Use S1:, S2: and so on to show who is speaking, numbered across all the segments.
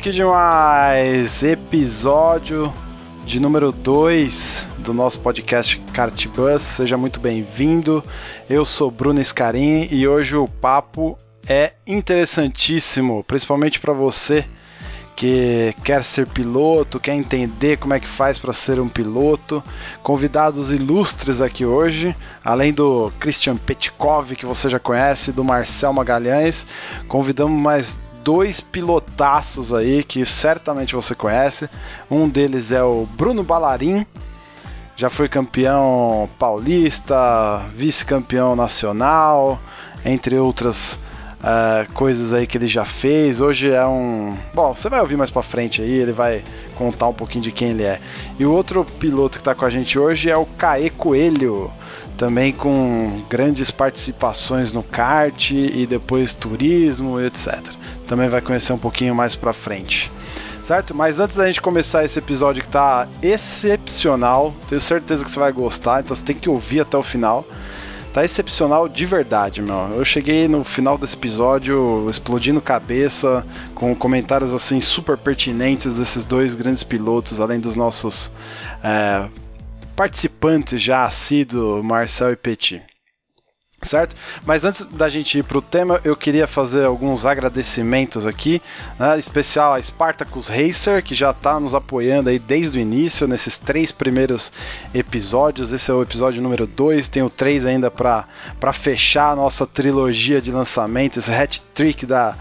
S1: Que demais! Episódio de número 2 do nosso podcast Kart Bus. Seja muito bem-vindo. Eu sou Bruno Scarin e hoje o papo é interessantíssimo, principalmente para você que quer ser piloto, quer entender como é que faz para ser um piloto. Convidados ilustres aqui hoje, além do Christian Petkov, que você já conhece, do Marcel Magalhães, convidamos mais dois pilotaços aí que certamente você conhece. Um deles é o Bruno Balarim, já foi campeão paulista, vice-campeão nacional, entre outras uh, coisas aí que ele já fez. Hoje é um. Bom, você vai ouvir mais pra frente aí, ele vai contar um pouquinho de quem ele é. E o outro piloto que tá com a gente hoje é o Caê Coelho também com grandes participações no kart e depois turismo, etc. Também vai conhecer um pouquinho mais para frente. Certo? Mas antes da gente começar esse episódio que tá excepcional, tenho certeza que você vai gostar, então você tem que ouvir até o final. Tá excepcional de verdade, meu. Eu cheguei no final desse episódio explodindo cabeça, com comentários assim super pertinentes desses dois grandes pilotos, além dos nossos é, participantes já assíduos, Marcel e Petit. Certo? Mas antes da gente ir para o tema, eu queria fazer alguns agradecimentos aqui, né? especial a Spartacus Racer, que já está nos apoiando aí desde o início, nesses três primeiros episódios. Esse é o episódio número 2, tenho três ainda para fechar a nossa trilogia de lançamentos, esse hat-trick da,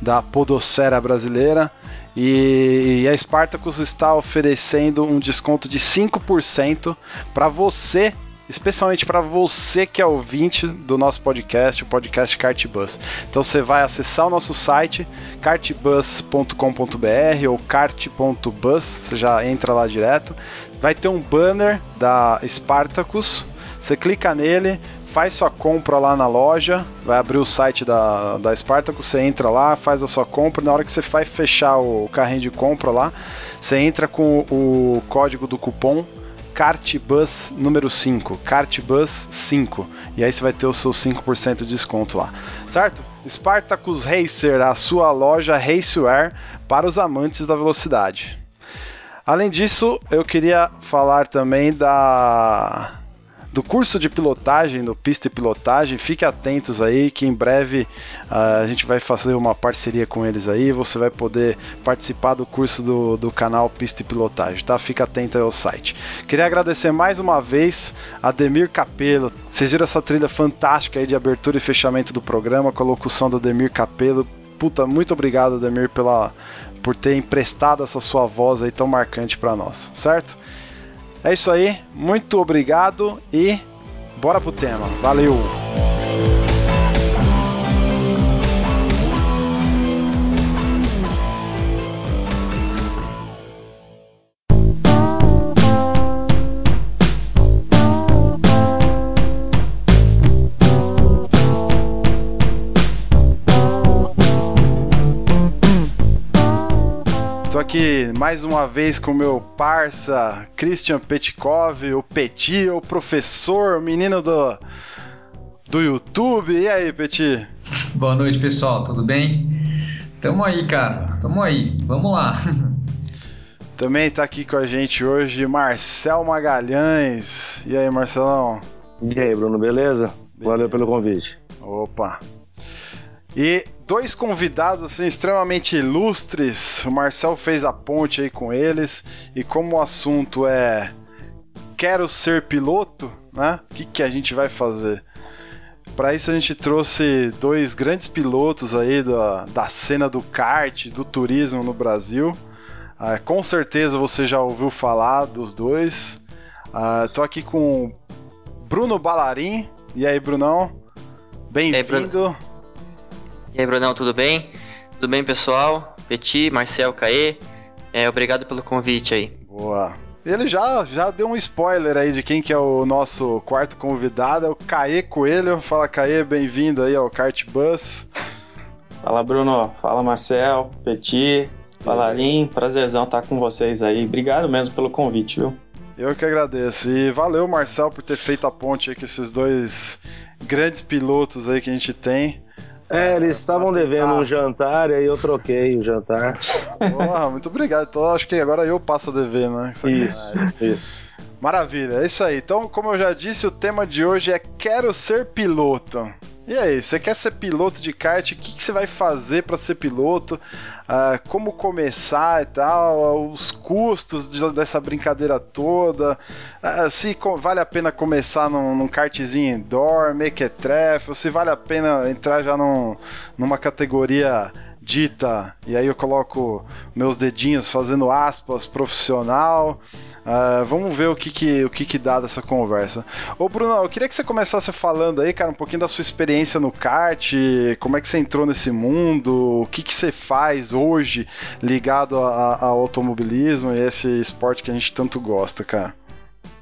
S1: da podosfera brasileira. E, a Spartacus está oferecendo um desconto de 5% para você, especialmente para você que é ouvinte do nosso podcast, o podcast Cartbus. Então você vai acessar o nosso site cartbus.com.br ou cart.bus, você já entra lá direto. Vai ter um banner da Spartacus. Você clica nele, faz sua compra lá na loja, vai abrir o site da, da Spartacus, você entra lá, faz a sua compra, na hora que você vai fechar o carrinho de compra lá, você entra com o código do cupom CARTBUS número 5, CARTBUS 5, e aí você vai ter o seu 5% de desconto lá, certo? Spartacus Racer, a sua loja Racewear para os amantes da velocidade. Além disso, eu queria falar também da do curso de pilotagem, do Pista e Pilotagem. Fique atentos aí que em breve uh, a gente vai fazer uma parceria com eles aí. Você vai poder participar do curso do, do canal Pista e Pilotagem, tá? Fica atento ao site. Queria agradecer mais uma vez a Demir Capelo. Vocês viram essa trilha fantástica aí de abertura e fechamento do programa com a locução do Demir Capelo. Puta, muito obrigado, Demir, pela, por ter emprestado essa sua voz aí tão marcante para nós, certo? É isso aí, muito obrigado e bora pro tema. Valeu! Aqui mais uma vez com o meu parça Christian Petkov, o Petit, o professor, o menino do, do YouTube. E aí, Petit?
S2: Boa noite, pessoal, tudo bem? Tamo aí, cara, tamo aí, vamos lá.
S1: Também tá aqui com a gente hoje Marcel Magalhães. E aí, Marcelão?
S3: E aí, Bruno, beleza? beleza. Valeu pelo convite.
S1: Opa. E dois convidados assim, extremamente ilustres. O Marcel fez a ponte aí com eles. E como o assunto é quero ser piloto, né? O que, que a gente vai fazer? Para isso a gente trouxe dois grandes pilotos aí da, da cena do kart, do turismo no Brasil. Uh, com certeza você já ouviu falar dos dois. Uh, tô aqui com Bruno Balarim. E aí, Brunão? Bem-vindo.
S4: É, E aí, Brunão, tudo bem? Tudo bem, pessoal? Petit, Marcel, Caê. É, obrigado pelo convite aí.
S1: Boa. Ele já, já deu um spoiler aí de quem que é o nosso quarto convidado, é o Caê Coelho. Fala, Caê, bem-vindo aí ao Kart Bus.
S5: Fala, Bruno. Fala, Marcel, Petit. Fala, Lin. Prazerzão estar com vocês aí. Obrigado mesmo pelo convite, viu?
S1: Eu que agradeço. E valeu, Marcel, por ter feito a ponte aí com esses dois grandes pilotos aí que a gente tem.
S3: É, eles estavam devendo um jantar e aí eu troquei o jantar.
S1: Porra, muito obrigado. Então acho que agora eu passo a dever, né?
S3: Isso, isso.
S1: Maravilha, é isso aí. Então, como eu já disse, o tema de hoje é Quero ser piloto. E aí, você quer ser piloto de kart? O que, que você vai fazer para ser piloto? Uh, como começar e tal? Os custos de, dessa brincadeira toda? Uh, se vale a pena começar num, num kartzinho indoor, mequetrefe? Se vale a pena entrar já num, numa categoria dita, e aí eu coloco meus dedinhos fazendo aspas, profissional. Uh, vamos ver o que que, o que que dá dessa conversa. Ô Bruno, eu queria que você começasse falando aí, cara, um pouquinho da sua experiência no kart, como é que você entrou nesse mundo, o que que você faz hoje ligado ao automobilismo e esse esporte que a gente tanto gosta, cara.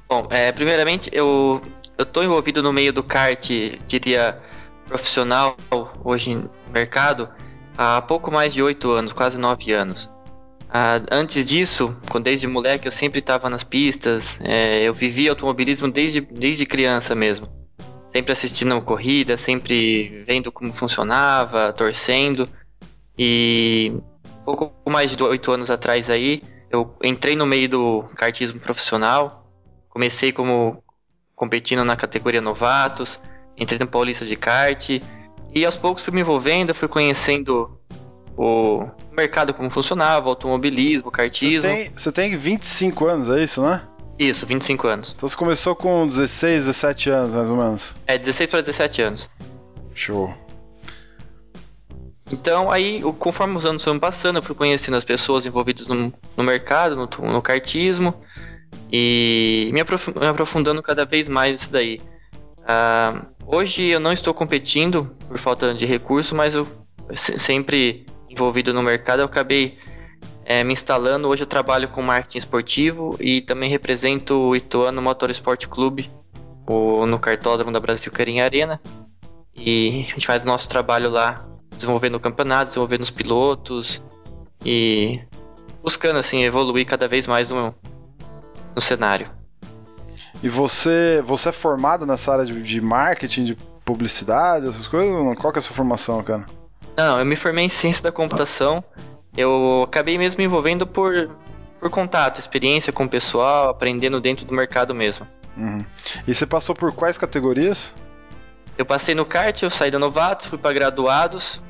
S4: Bom, é, primeiramente eu, eu tô envolvido no meio do kart, diria, profissional hoje no mercado, há pouco mais de oito anos, quase nove anos. Ah, antes disso, desde moleque, eu sempre estava nas pistas. É, eu vivi automobilismo desde, desde criança mesmo. Sempre assistindo corrida, sempre vendo como funcionava, torcendo. E pouco mais de oito anos atrás aí, eu entrei no meio do kartismo profissional. Comecei como competindo na categoria novatos, entrei no Paulista de kart e aos poucos fui me envolvendo, fui conhecendo o mercado como funcionava, automobilismo, o kartismo.
S1: Você tem, você tem 25 anos, é isso, né?
S4: Isso, 25 anos.
S1: Então você começou com 16, 17 anos, mais ou menos?
S4: É, 16 para 17 anos.
S1: Show.
S4: Então, aí, conforme os anos foram passando, eu fui conhecendo as pessoas envolvidas no, no mercado, no, no kartismo, e me, aprofundando cada vez mais nisso daí. Uh, hoje eu não estou competindo por falta de recurso, mas eu sempre envolvido no mercado, eu acabei é, me instalando. Hoje eu trabalho com marketing esportivo e também represento o Ituano Motorsport Clube o, no cartódromo da Brasil Carinha Arena. E a gente faz o nosso trabalho lá, desenvolvendo o campeonato, desenvolvendo os pilotos e buscando assim evoluir cada vez mais no, no cenário.
S1: E você, você é formado nessa área de, de marketing, de publicidade, essas coisas? Qual que é a sua formação, cara?
S4: Não, eu me formei em ciência da computação. Eu acabei mesmo me envolvendo por, por contato, experiência com o pessoal, aprendendo dentro do mercado mesmo.
S1: Uhum. E você passou por quais categorias?
S4: Eu passei no kart, eu saí da novatos, fui para graduados,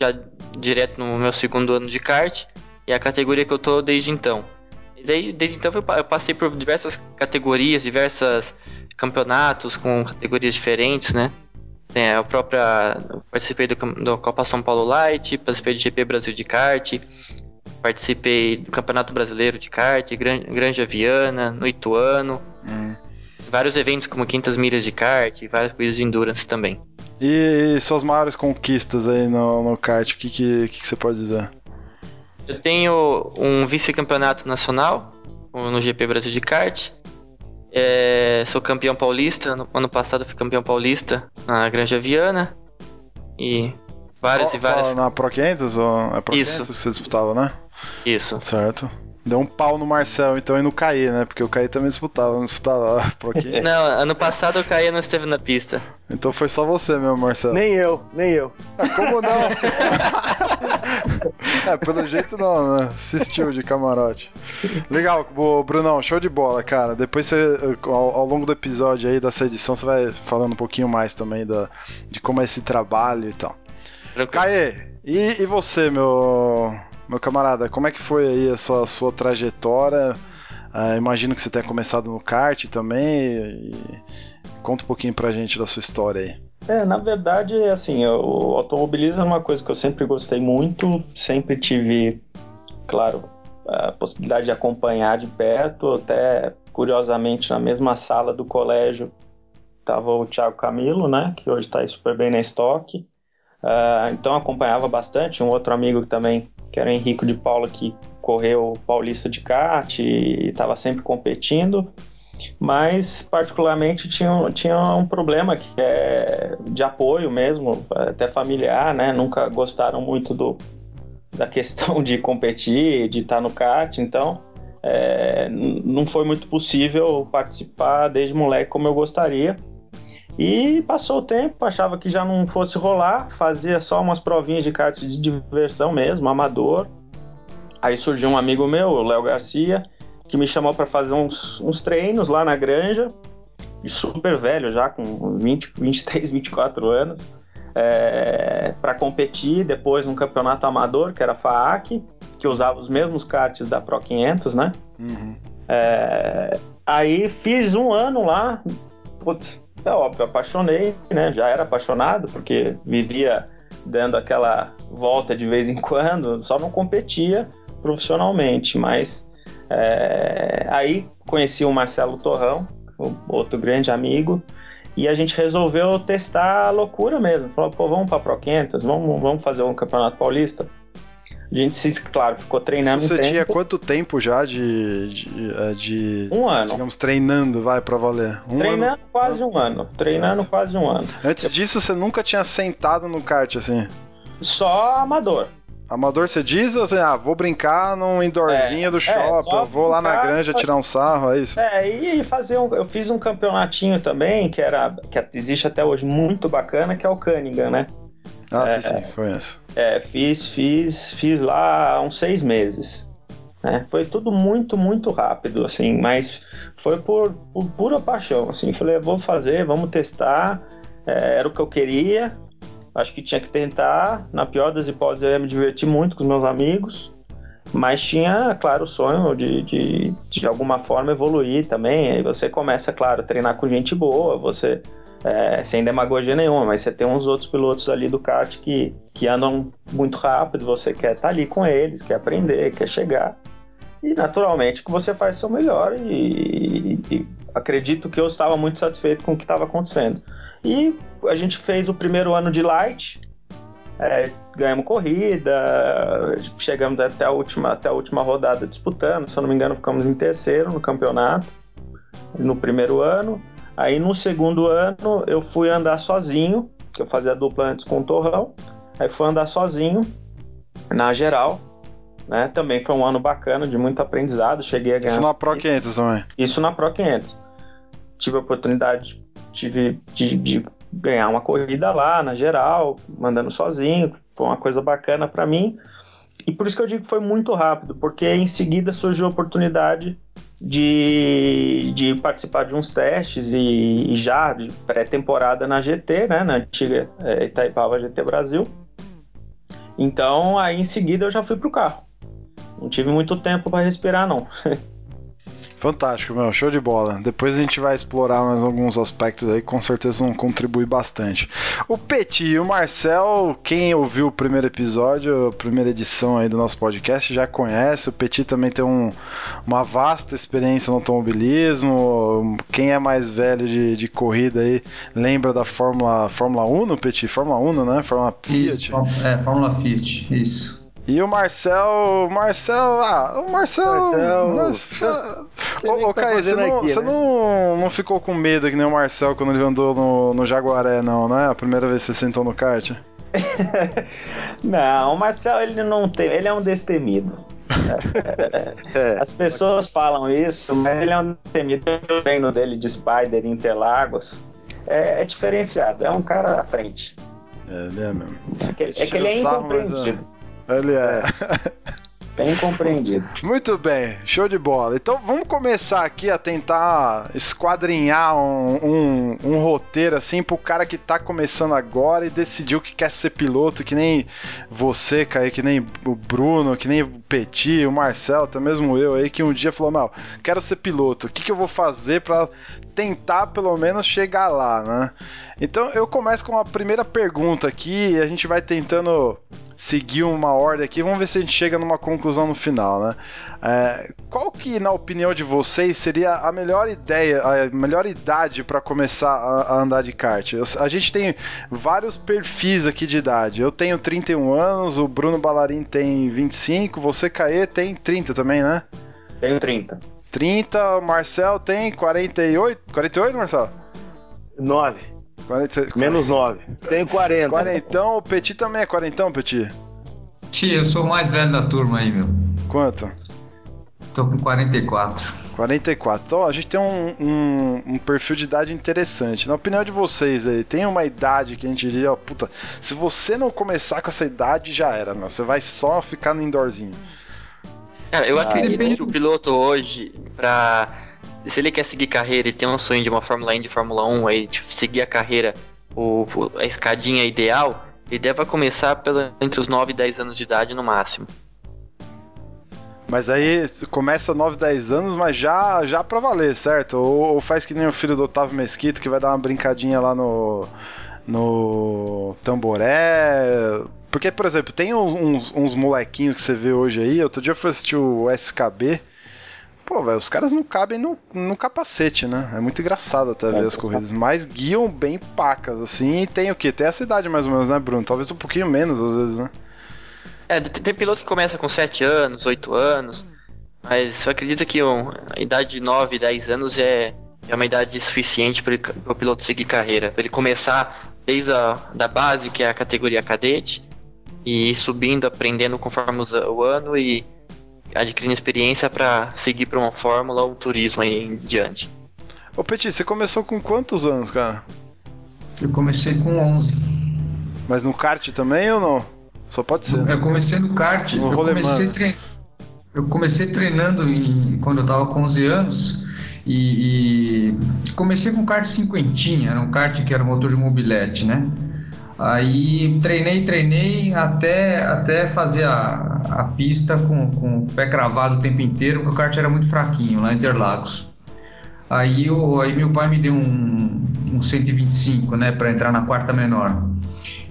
S4: já direto no meu segundo ano de kart, e é a categoria que eu tô desde então. E daí, desde então eu passei por diversas categorias, diversos campeonatos com categorias diferentes, né? Tem a própria. Participei do, do Copa São Paulo Light, participei do GP Brasil de kart, participei do Campeonato Brasileiro de kart, Gran, Granja Viana, no Ituano. Hum. Vários eventos como Quintas Milhas de kart, várias coisas de endurance também.
S1: E, e suas maiores conquistas aí no, no kart, o que, que, que, que você pode dizer?
S4: Eu tenho um vice-campeonato nacional no GP Brasil de kart. É, sou campeão paulista. No ano passado fui campeão paulista na Granja Viana. E várias e várias.
S1: Na Pro 500 ou é Pro Isso. 500 que você disputava, né?
S4: Isso.
S1: Certo. Deu um pau no Marcel, então, e no Caí, né? Porque o Caí também disputava, não disputava Pro 500.
S4: Não, ano passado o Caí não esteve na pista.
S1: Então foi só você mesmo, Marcel.
S3: Nem eu, nem eu.
S1: Ah, como não? é, pelo jeito não, né? Assistiu de camarote. Legal, Brunão, show de bola, cara. Depois você, ao, ao, longo do episódio aí dessa edição, você vai falando um pouquinho mais também da, de como é esse trabalho e tal. Caê, e, e você, meu, meu camarada, como é que foi aí a sua, a sua trajetória? Uh, imagino que você tenha começado no kart também. E conta um pouquinho pra gente da sua história aí.
S5: É, na verdade, assim, o automobilismo é uma coisa que eu sempre gostei muito, sempre tive, claro, a possibilidade de acompanhar de perto, até curiosamente na mesma sala do colégio estava o Thiago Camilo, né, que hoje está super bem na estoque. Uh, então acompanhava bastante. Um outro amigo também, que era o Henrico de Paula, que correu Paulista de kart e estava sempre competindo. Mas, particularmente, tinha, tinha um problema que é de apoio mesmo, até familiar, né? Nunca gostaram muito do, da questão de competir, de estar no kart. Então, é, não foi muito possível participar desde moleque como eu gostaria. E passou o tempo, achava que já não fosse rolar, fazia só umas provinhas de kart de diversão mesmo, amador. Aí surgiu um amigo meu, o Léo Garcia, que me chamou para fazer uns, uns treinos lá na granja, super velho já, com 20, 23, 24 anos, é, para competir depois num campeonato amador, que era FAAC, que usava os mesmos karts da Pro 500, né? Uhum. É, aí fiz um ano lá, putz, é óbvio, apaixonei, né? Já era apaixonado, porque vivia dando aquela volta de vez em quando, só não competia profissionalmente, mas é, aí conheci o Marcelo Torrão, outro grande amigo, e a gente resolveu testar a loucura mesmo. Falou, pô, vamos para Pro 500, vamos, vamos fazer um campeonato paulista. A gente, se, claro, ficou treinando.
S1: Você tinha quanto tempo já de, de, é, de,
S5: Um ano.
S1: Digamos, treinando, vai, pra valer?
S5: Um treinando ano? quase um ano. Treinando certo. quase um ano.
S1: Antes disso, você nunca tinha sentado no kart assim?
S5: Só amador.
S1: Amador, você diz assim, ah, vou brincar num indoorzinho é, do é, shopping, é, vou lá na granja tirar um sarro, é isso?
S5: É, e fazer um, eu fiz um campeonatinho também, que era, que existe até hoje muito bacana, que é o Cunningham, né?
S1: Ah, é, sim, sim, conheço.
S5: É, fiz, fiz, fiz lá uns seis meses. Né? Foi tudo muito, muito rápido, assim, mas foi por, por pura paixão, assim. Falei, vou fazer, vamos testar. É, era o que eu queria, Acho que tinha que tentar. Na pior das hipóteses, eu ia me divertir muito com os meus amigos. Mas tinha, claro, o sonho de, de, de alguma forma evoluir também. Aí você começa, claro, a treinar com gente boa, você é, sem demagogia nenhuma, mas você tem uns outros pilotos ali do kart que, que andam muito rápido, você quer estar tá ali com eles, quer aprender, quer chegar. E naturalmente que você faz seu melhor e, e acredito que eu estava muito satisfeito com o que estava acontecendo. E a gente fez o primeiro ano de light, é, ganhamos corrida, chegamos até a, última, até a última rodada disputando, se eu não me engano, ficamos em terceiro no campeonato, no primeiro ano. Aí no segundo ano eu fui andar sozinho, que eu fazia dupla antes com o Torrão, aí fui andar sozinho na geral. Né? Também foi um ano bacana, de muito aprendizado. Cheguei a ganhar.
S1: Isso na Pro 500 também.
S5: Isso na Pro 500. Tive a oportunidade tive de, de, ganhar uma corrida lá na geral, mandando sozinho, foi uma coisa bacana para mim. E por isso que eu digo que foi muito rápido, porque em seguida surgiu a oportunidade de, de participar de uns testes e, e já de pré-temporada na GT, né, na antiga é, Itaipava GT Brasil. Então aí em seguida eu já fui pro carro. Não tive muito tempo para respirar não.
S1: Fantástico, meu, show de bola. Depois a gente vai explorar mais alguns aspectos aí, com certeza vão contribuir bastante. O Petit e o Marcel, quem ouviu o primeiro episódio, a primeira edição aí do nosso podcast, já conhece. O Petit também tem um, uma vasta experiência no automobilismo. Quem é mais velho de, de corrida aí, lembra da Fórmula, Fórmula 1 no Petit? Fórmula 1, né? Fórmula
S2: Fiat. Isso, é, Fórmula Fiat, isso.
S1: E o Marcel. Marcel. Ah, o Marcel. Marcel.
S3: Marcel
S1: ô, ô tá Caio, você, não, aqui, você né? não, não ficou com medo que nem o Marcel quando ele andou no, no Jaguaré, não, né? A primeira vez que você sentou no kart?
S5: não, o Marcel ele não tem. Ele é um destemido. É. As pessoas falam isso, mas ele é um destemido. O treino dele de Spider em Interlagos é, é diferenciado, é um cara à frente.
S1: É, ele é mesmo.
S5: É que, é que ele é incompreendido.
S1: Ele é.
S5: Bem compreendido.
S1: Muito bem, show de bola. Então vamos começar aqui a tentar esquadrinhar um, um, um roteiro assim pro cara que tá começando agora e decidiu que quer ser piloto, que nem você, Caio, que nem o Bruno, que nem o Petit, o Marcel, até mesmo eu aí, que um dia falou: Mal, quero ser piloto, o que, que eu vou fazer para tentar pelo menos chegar lá, né? Então eu começo com a primeira pergunta aqui e a gente vai tentando seguir uma ordem aqui. Vamos ver se a gente chega numa conclusão no final, né? É, qual que, na opinião de vocês, seria a melhor ideia, a melhor idade para começar a, a, andar de kart? A gente tem vários perfis aqui de idade. Eu tenho 31 anos, o Bruno Ballarin tem 25, você, Caê, tem 30 também, né?
S5: Tenho 30.
S1: 30, o Marcel tem 48? 48, Marcel?
S3: 9. 40, Menos 9. Tenho 40.
S1: Quarentão, o Petit também é quarentão, Petit?
S2: Tia, eu sou o mais velho da turma aí, meu.
S1: Quanto?
S2: Tô com 44.
S1: 44. Então a gente tem um, um, um, perfil de idade interessante. Na opinião de vocês aí, tem uma idade que a gente diria, ó, puta, se você não começar com essa idade, já era, meu. Você vai só ficar no indoorzinho.
S4: Cara, eu ah, acredito depende... que o piloto hoje, pra. Se ele quer seguir carreira e tem um sonho de uma Fórmula 1 de Fórmula 1, aí tipo, seguir a carreira, o, a escadinha ideal, ele deve começar pela, entre os 9 e 10 anos de idade no máximo.
S1: Mas aí começa 9, 10 anos, mas já, já pra valer, certo? Ou, ou, faz que nem o filho do Otávio Mesquita, que vai dar uma brincadinha lá no. no. Tamboré. Porque, por exemplo, tem uns, uns molequinhos que você vê hoje aí. Outro dia eu fui assistir o SKB. Pô, velho, os caras não cabem no, no capacete, né? É muito engraçado até ver as corridas. Mas guiam bem pacas, assim. E tem o quê? Tem essa idade mais ou menos, né, Bruno? Talvez um pouquinho menos, às vezes, né?
S4: É, tem piloto que começa com 7 anos, 8 anos. Mas eu acredito que um, a idade de 9, 10 anos é, é uma idade suficiente para o piloto seguir carreira. Para ele começar desde a da base, que é a categoria cadete, e ir subindo, aprendendo conforme o ano e adquirindo experiência para seguir para uma fórmula ou um turismo aí em diante.
S1: Ô Petit, você começou com quantos anos, cara?
S2: Eu comecei com 11.
S1: Mas no kart também ou não? Só pode ser.
S2: Eu comecei no kart, no eu, comecei tre... eu comecei treinando em... quando eu tava com 11 anos e, e... comecei com kart cinquentinha, era um kart que era motor de mobilete, né? Aí treinei, treinei até, até fazer a, a pista com, com o pé cravado o tempo inteiro, porque o kart era muito fraquinho lá em Interlagos. Aí, eu, aí meu pai me deu um, um 125, né, para entrar na quarta menor.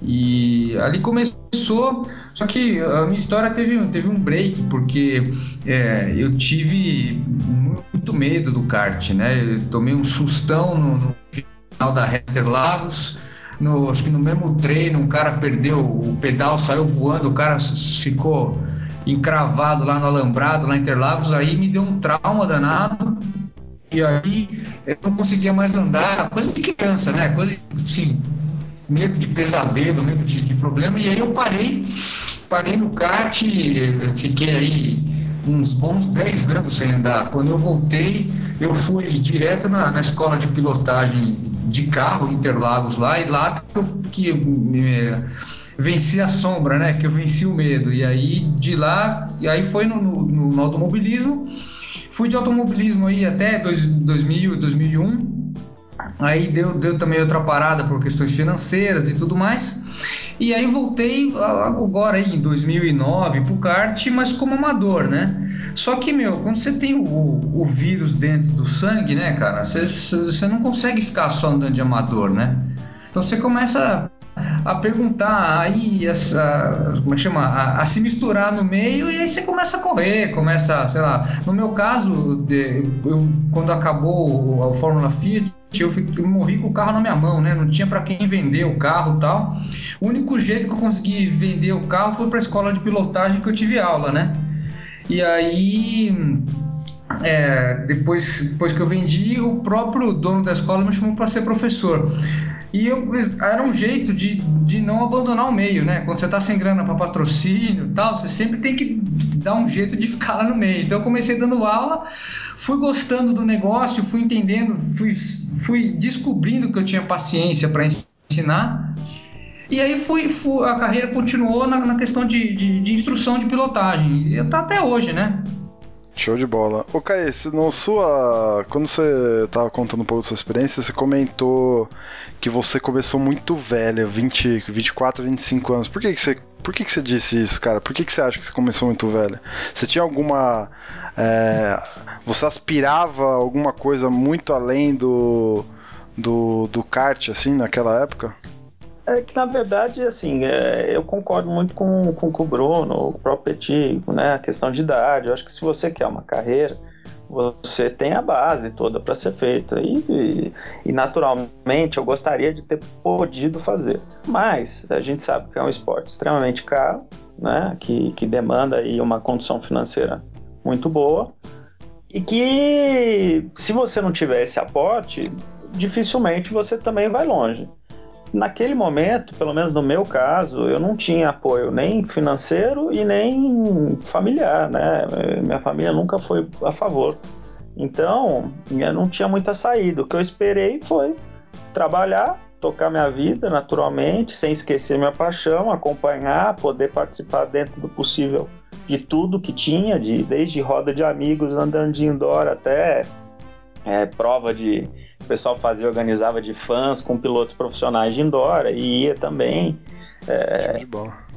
S2: E ali começou, só que a minha história teve, teve um break, porque é, eu tive muito medo do kart, né? Eu tomei um sustão no, no final da Interlagos, no, acho que no mesmo treino, um cara perdeu o pedal, saiu voando, o cara ficou encravado lá no alambrado, lá em Interlagos, aí me deu um trauma danado. E aí eu não conseguia mais andar, coisa de criança, né? Coisa assim, medo de pesadelo, medo de, de problema. E aí eu parei, parei no kart, fiquei aí uns bons 10 anos sem andar. Quando eu voltei, eu fui direto na, na escola de pilotagem de carro, Interlagos lá, e lá que eu, que venci a sombra, né? Que eu venci o medo. E aí de lá, e aí foi no, no, no automobilismo. Fui de automobilismo aí até dois, 2000, 2001. Aí deu, deu também outra parada por questões financeiras e tudo mais. E aí voltei agora aí em 2009 pro kart, mas como amador, né? Só que, meu, quando você tem o, o vírus dentro do sangue, né, cara, você, você não consegue ficar só andando de amador, né? Então você começa a perguntar, aí essa, como é que chama, a, a, se misturar no meio e aí você começa a correr, começa, sei lá, no meu caso, eu, quando acabou a Fórmula Fiat, eu, fiquei, eu morri com o carro na minha mão, né? Não tinha para quem vender o carro tal. O único jeito que eu consegui vender o carro foi para a escola de pilotagem que eu tive aula, né? E aí, é, depois, depois que eu vendi, o próprio dono da escola me chamou para ser professor. E eu, era um jeito de, de não abandonar o meio, né? Quando você está sem grana para patrocínio e tal, você sempre tem que dar um jeito de ficar lá no meio. Então eu comecei dando aula, fui gostando do negócio, fui entendendo, fui, fui descobrindo que eu tinha paciência para ensinar. E aí a carreira continuou na, na questão de, de, de, instrução de pilotagem. E tá até hoje, né?
S1: Show de bola. Ô Caê, no sua. Quando você tava contando um pouco da sua experiência, você comentou que você começou muito velho, 20, 24, 25 anos. Por que, que você. Por que, que você disse isso, cara? Por que, que você acha que você começou muito velho? Você tinha alguma. É, você aspirava alguma coisa muito além do, do, do kart, assim, naquela época?
S5: É que, na verdade, assim, é, eu concordo muito com, com, com, o Bruno, o próprio Petit, né, a questão de idade. Eu acho que se você quer uma carreira, você tem a base toda para ser feita. E, e, e, naturalmente, eu gostaria de ter podido fazer. Mas a gente sabe que é um esporte extremamente caro, né, que, que demanda aí uma condição financeira muito boa. E que, se você não tiver esse aporte, dificilmente você também vai longe naquele momento, pelo menos no meu caso, eu não tinha apoio nem financeiro e nem familiar, né? Minha família nunca foi a favor. Então, eu não tinha muita saída. O que eu esperei foi trabalhar, tocar minha vida naturalmente, sem esquecer minha paixão, acompanhar, poder participar dentro do possível de tudo que tinha, de desde roda de amigos andando de indoor até é, prova de, o pessoal fazia, organizava de fãs com pilotos profissionais de indoor e ia também. É,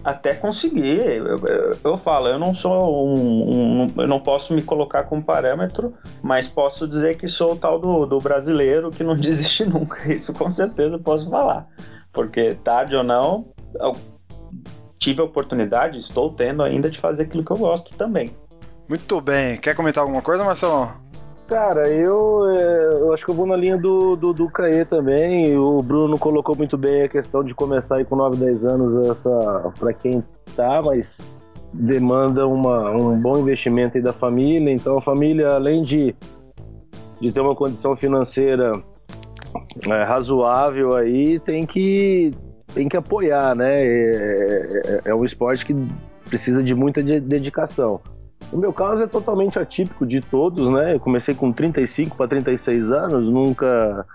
S5: até conseguir. Eu, eu, eu, falo, eu não sou um, um, Eu não posso me colocar como parâmetro, mas posso dizer que sou o tal do, do brasileiro que não desiste nunca. Isso com certeza posso falar. Porque tarde ou não, eu tive a oportunidade, estou tendo ainda de fazer aquilo que eu gosto também.
S1: Muito bem. Quer comentar alguma coisa, Marcelo?
S3: Cara, eu, é, eu acho que eu vou na linha do, do, do também. O Bruno colocou muito bem a questão de começar aí com 9, 10 anos essa para quem tá, mas demanda uma, um bom investimento aí da família. Então a família, além de, de ter uma condição financeira é, razoável aí, tem que, tem que apoiar, né? É, é, é um esporte que precisa de muita dedicação. O meu caso é totalmente atípico de todos, né? Eu comecei com 35 para 36 anos, nunca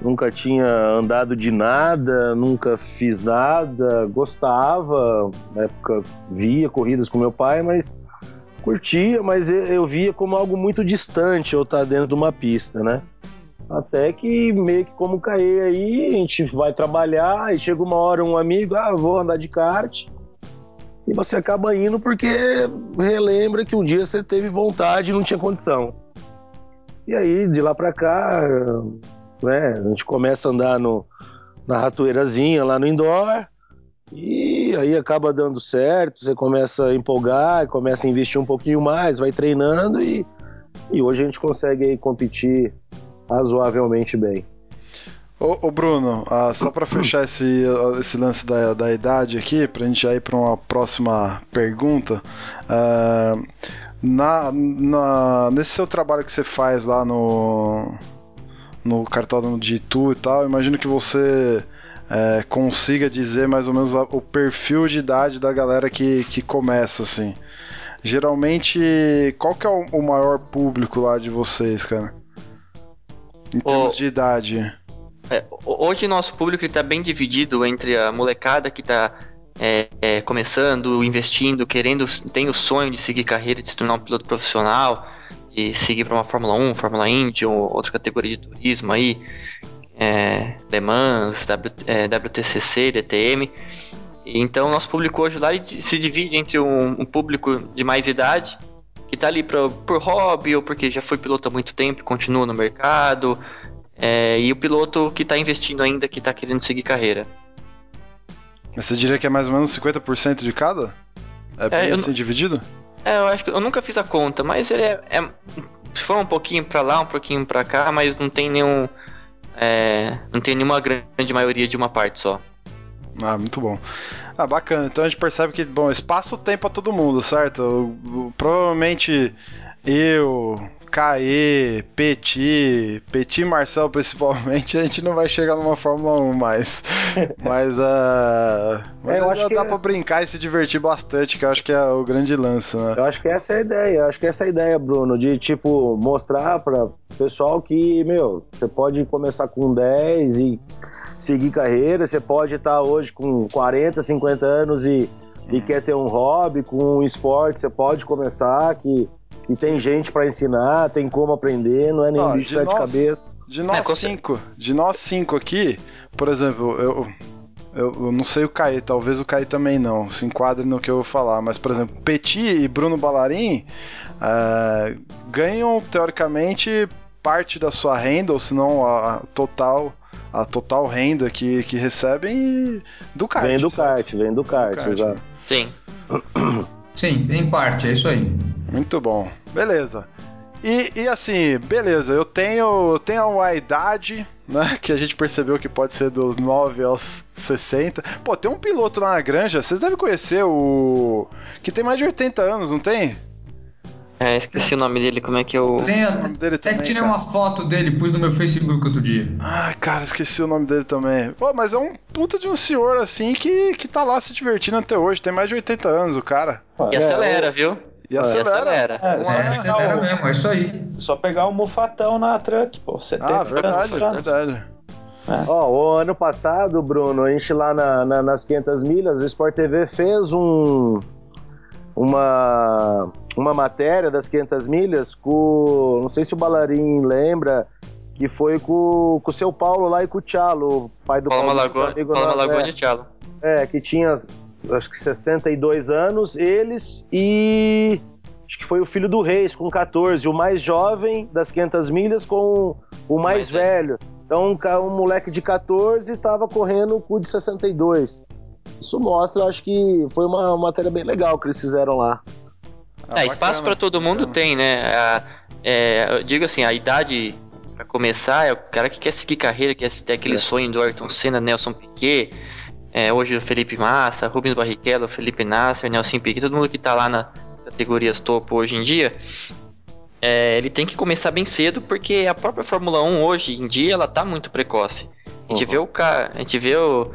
S3: nunca tinha andado de nada, nunca fiz nada, gostava, na época via corridas com meu pai, mas curtia, mas eu via como algo muito distante eu estar dentro de uma pista, né? Até que meio que como cair aí, a gente vai trabalhar e chega uma hora um amigo, ah, vou andar de kart e você acaba indo porque relembra que um dia você teve vontade e não tinha condição. E aí, de lá para cá, né, a gente começa a andar no, na ratoeirazinha lá no indoor, e aí acaba dando certo, você começa a empolgar, começa a investir um pouquinho mais, vai treinando e, e hoje a gente consegue aí competir razoavelmente bem.
S1: Ô, ô Bruno, ah, só para fechar esse, esse lance da, da idade aqui, para a gente já ir para uma próxima pergunta. Uh, na, na, nesse seu trabalho que você faz lá no, no cartódromo de Itu e tal, imagino que você é, consiga dizer mais ou menos o perfil de idade da galera que, que começa assim. Geralmente, qual que é o, o maior público lá de vocês, cara? Em termos de idade.
S4: É, hoje nosso público está bem dividido entre a molecada que está é, é, começando, investindo, querendo, tem o sonho de seguir carreira, de se tornar um piloto profissional, e seguir para uma Fórmula 1, Fórmula Indy ou outra categoria de turismo aí, é, Le Mans, w, é, WTCC, DTM. Então nosso público hoje lá se divide entre um, um público de mais idade que está ali pra, por hobby ou porque já foi piloto há muito tempo e continua no mercado, é, e o piloto que está investindo ainda, que está querendo seguir carreira.
S1: Mas você diria que é mais ou menos 50% de cada? É, bem é, assim eu, dividido?
S4: É, eu acho que eu nunca fiz a conta, mas ele é, é foi um pouquinho para lá, um pouquinho para cá, mas não tem nenhum é, não tem nenhuma grande maioria de uma parte só.
S1: Ah, muito bom. Ah, bacana. Então a gente percebe que, bom, espaço-tempo para todo mundo, certo? provavelmente eu, Caê, Petit, Petit Marcel principalmente, a gente não vai chegar numa Fórmula 1 mais. mas uh, mas é, eu acho que dá pra brincar e se divertir bastante, que eu acho que é o grande lance, né?
S3: Eu acho que essa é a ideia, eu acho que essa é a ideia, Bruno, de tipo, mostrar pra pessoal que, meu, você pode começar com 10 e seguir carreira, você pode estar hoje com 40, 50 anos e, e quer ter um hobby com um esporte, você pode começar que e tem gente para ensinar, tem como aprender, não é nenhum bicho de sete cabeças.
S1: De nós é, cinco, de nós cinco aqui, por exemplo, eu, eu, eu, não sei o Caí, talvez o Caí também não, se enquadre no que eu vou falar, mas, por exemplo, Petit e Bruno Ballarin uh, ganham, teoricamente, parte da sua renda, ou se não a total a total renda que, que recebem do kart.
S3: Vem do certo? kart, vem do kart, do kart exato.
S4: Sim.
S2: Sim, em parte, é isso aí.
S1: Muito bom. Beleza. E, e assim, beleza, eu tenho, eu tenho uma idade, né, que a gente percebeu que pode ser dos 9 aos 60. Pô, tem um piloto lá na granja, vocês devem conhecer o... que tem mais de 80 anos, não tem?
S4: É, esqueci o nome dele, como é que eu.
S2: Tem, até, dele até que tirei cara. uma foto dele, pus no meu Facebook outro dia.
S1: Ai, cara, esqueci o nome dele também. Pô, mas é um puta de um senhor assim que, que tá lá se divertindo até hoje. Tem mais de 80 anos o cara.
S4: E acelera, viu?
S1: E acelera. E acelera.
S2: É, é, acelera mesmo, é isso aí.
S5: Só pegar um mufatão na truck, pô. 70
S1: ah, verdade, verdade.
S3: É. Ó, o ano passado, Bruno, a gente lá na, na, nas 500 milhas, o Sport TV fez um uma uma matéria das 500 milhas com, não sei se o Balarim lembra, que foi com, com o seu Paulo lá e com o Tchalo, pai do
S4: Paulo Malagoni, Paulo Malagoni e Tchalo.
S3: É, que tinha acho que 62 anos, eles e acho que foi o filho do Reis com 14, o mais jovem das 500 milhas com o mais, mais velho. Então um, um moleque de 14 estava correndo com o de 62. Isso mostra, acho que foi uma, matéria bem legal que eles fizeram lá.
S4: Ah, é, espaço para todo mundo tem, né? A, é, eu digo assim, a idade para começar é o cara que quer seguir carreira, quer ter aquele é. sonho do Ayrton Senna, Nelson Piquet, é, hoje o Felipe Massa, Rubens Barrichello, Felipe Nasser, Nelson Piquet, todo mundo que tá lá nas categorias topo hoje em dia, é, ele tem que começar bem cedo, porque a própria Fórmula 1 hoje em dia ela tá muito precoce. A gente uhum. vê o cara, a gente vê o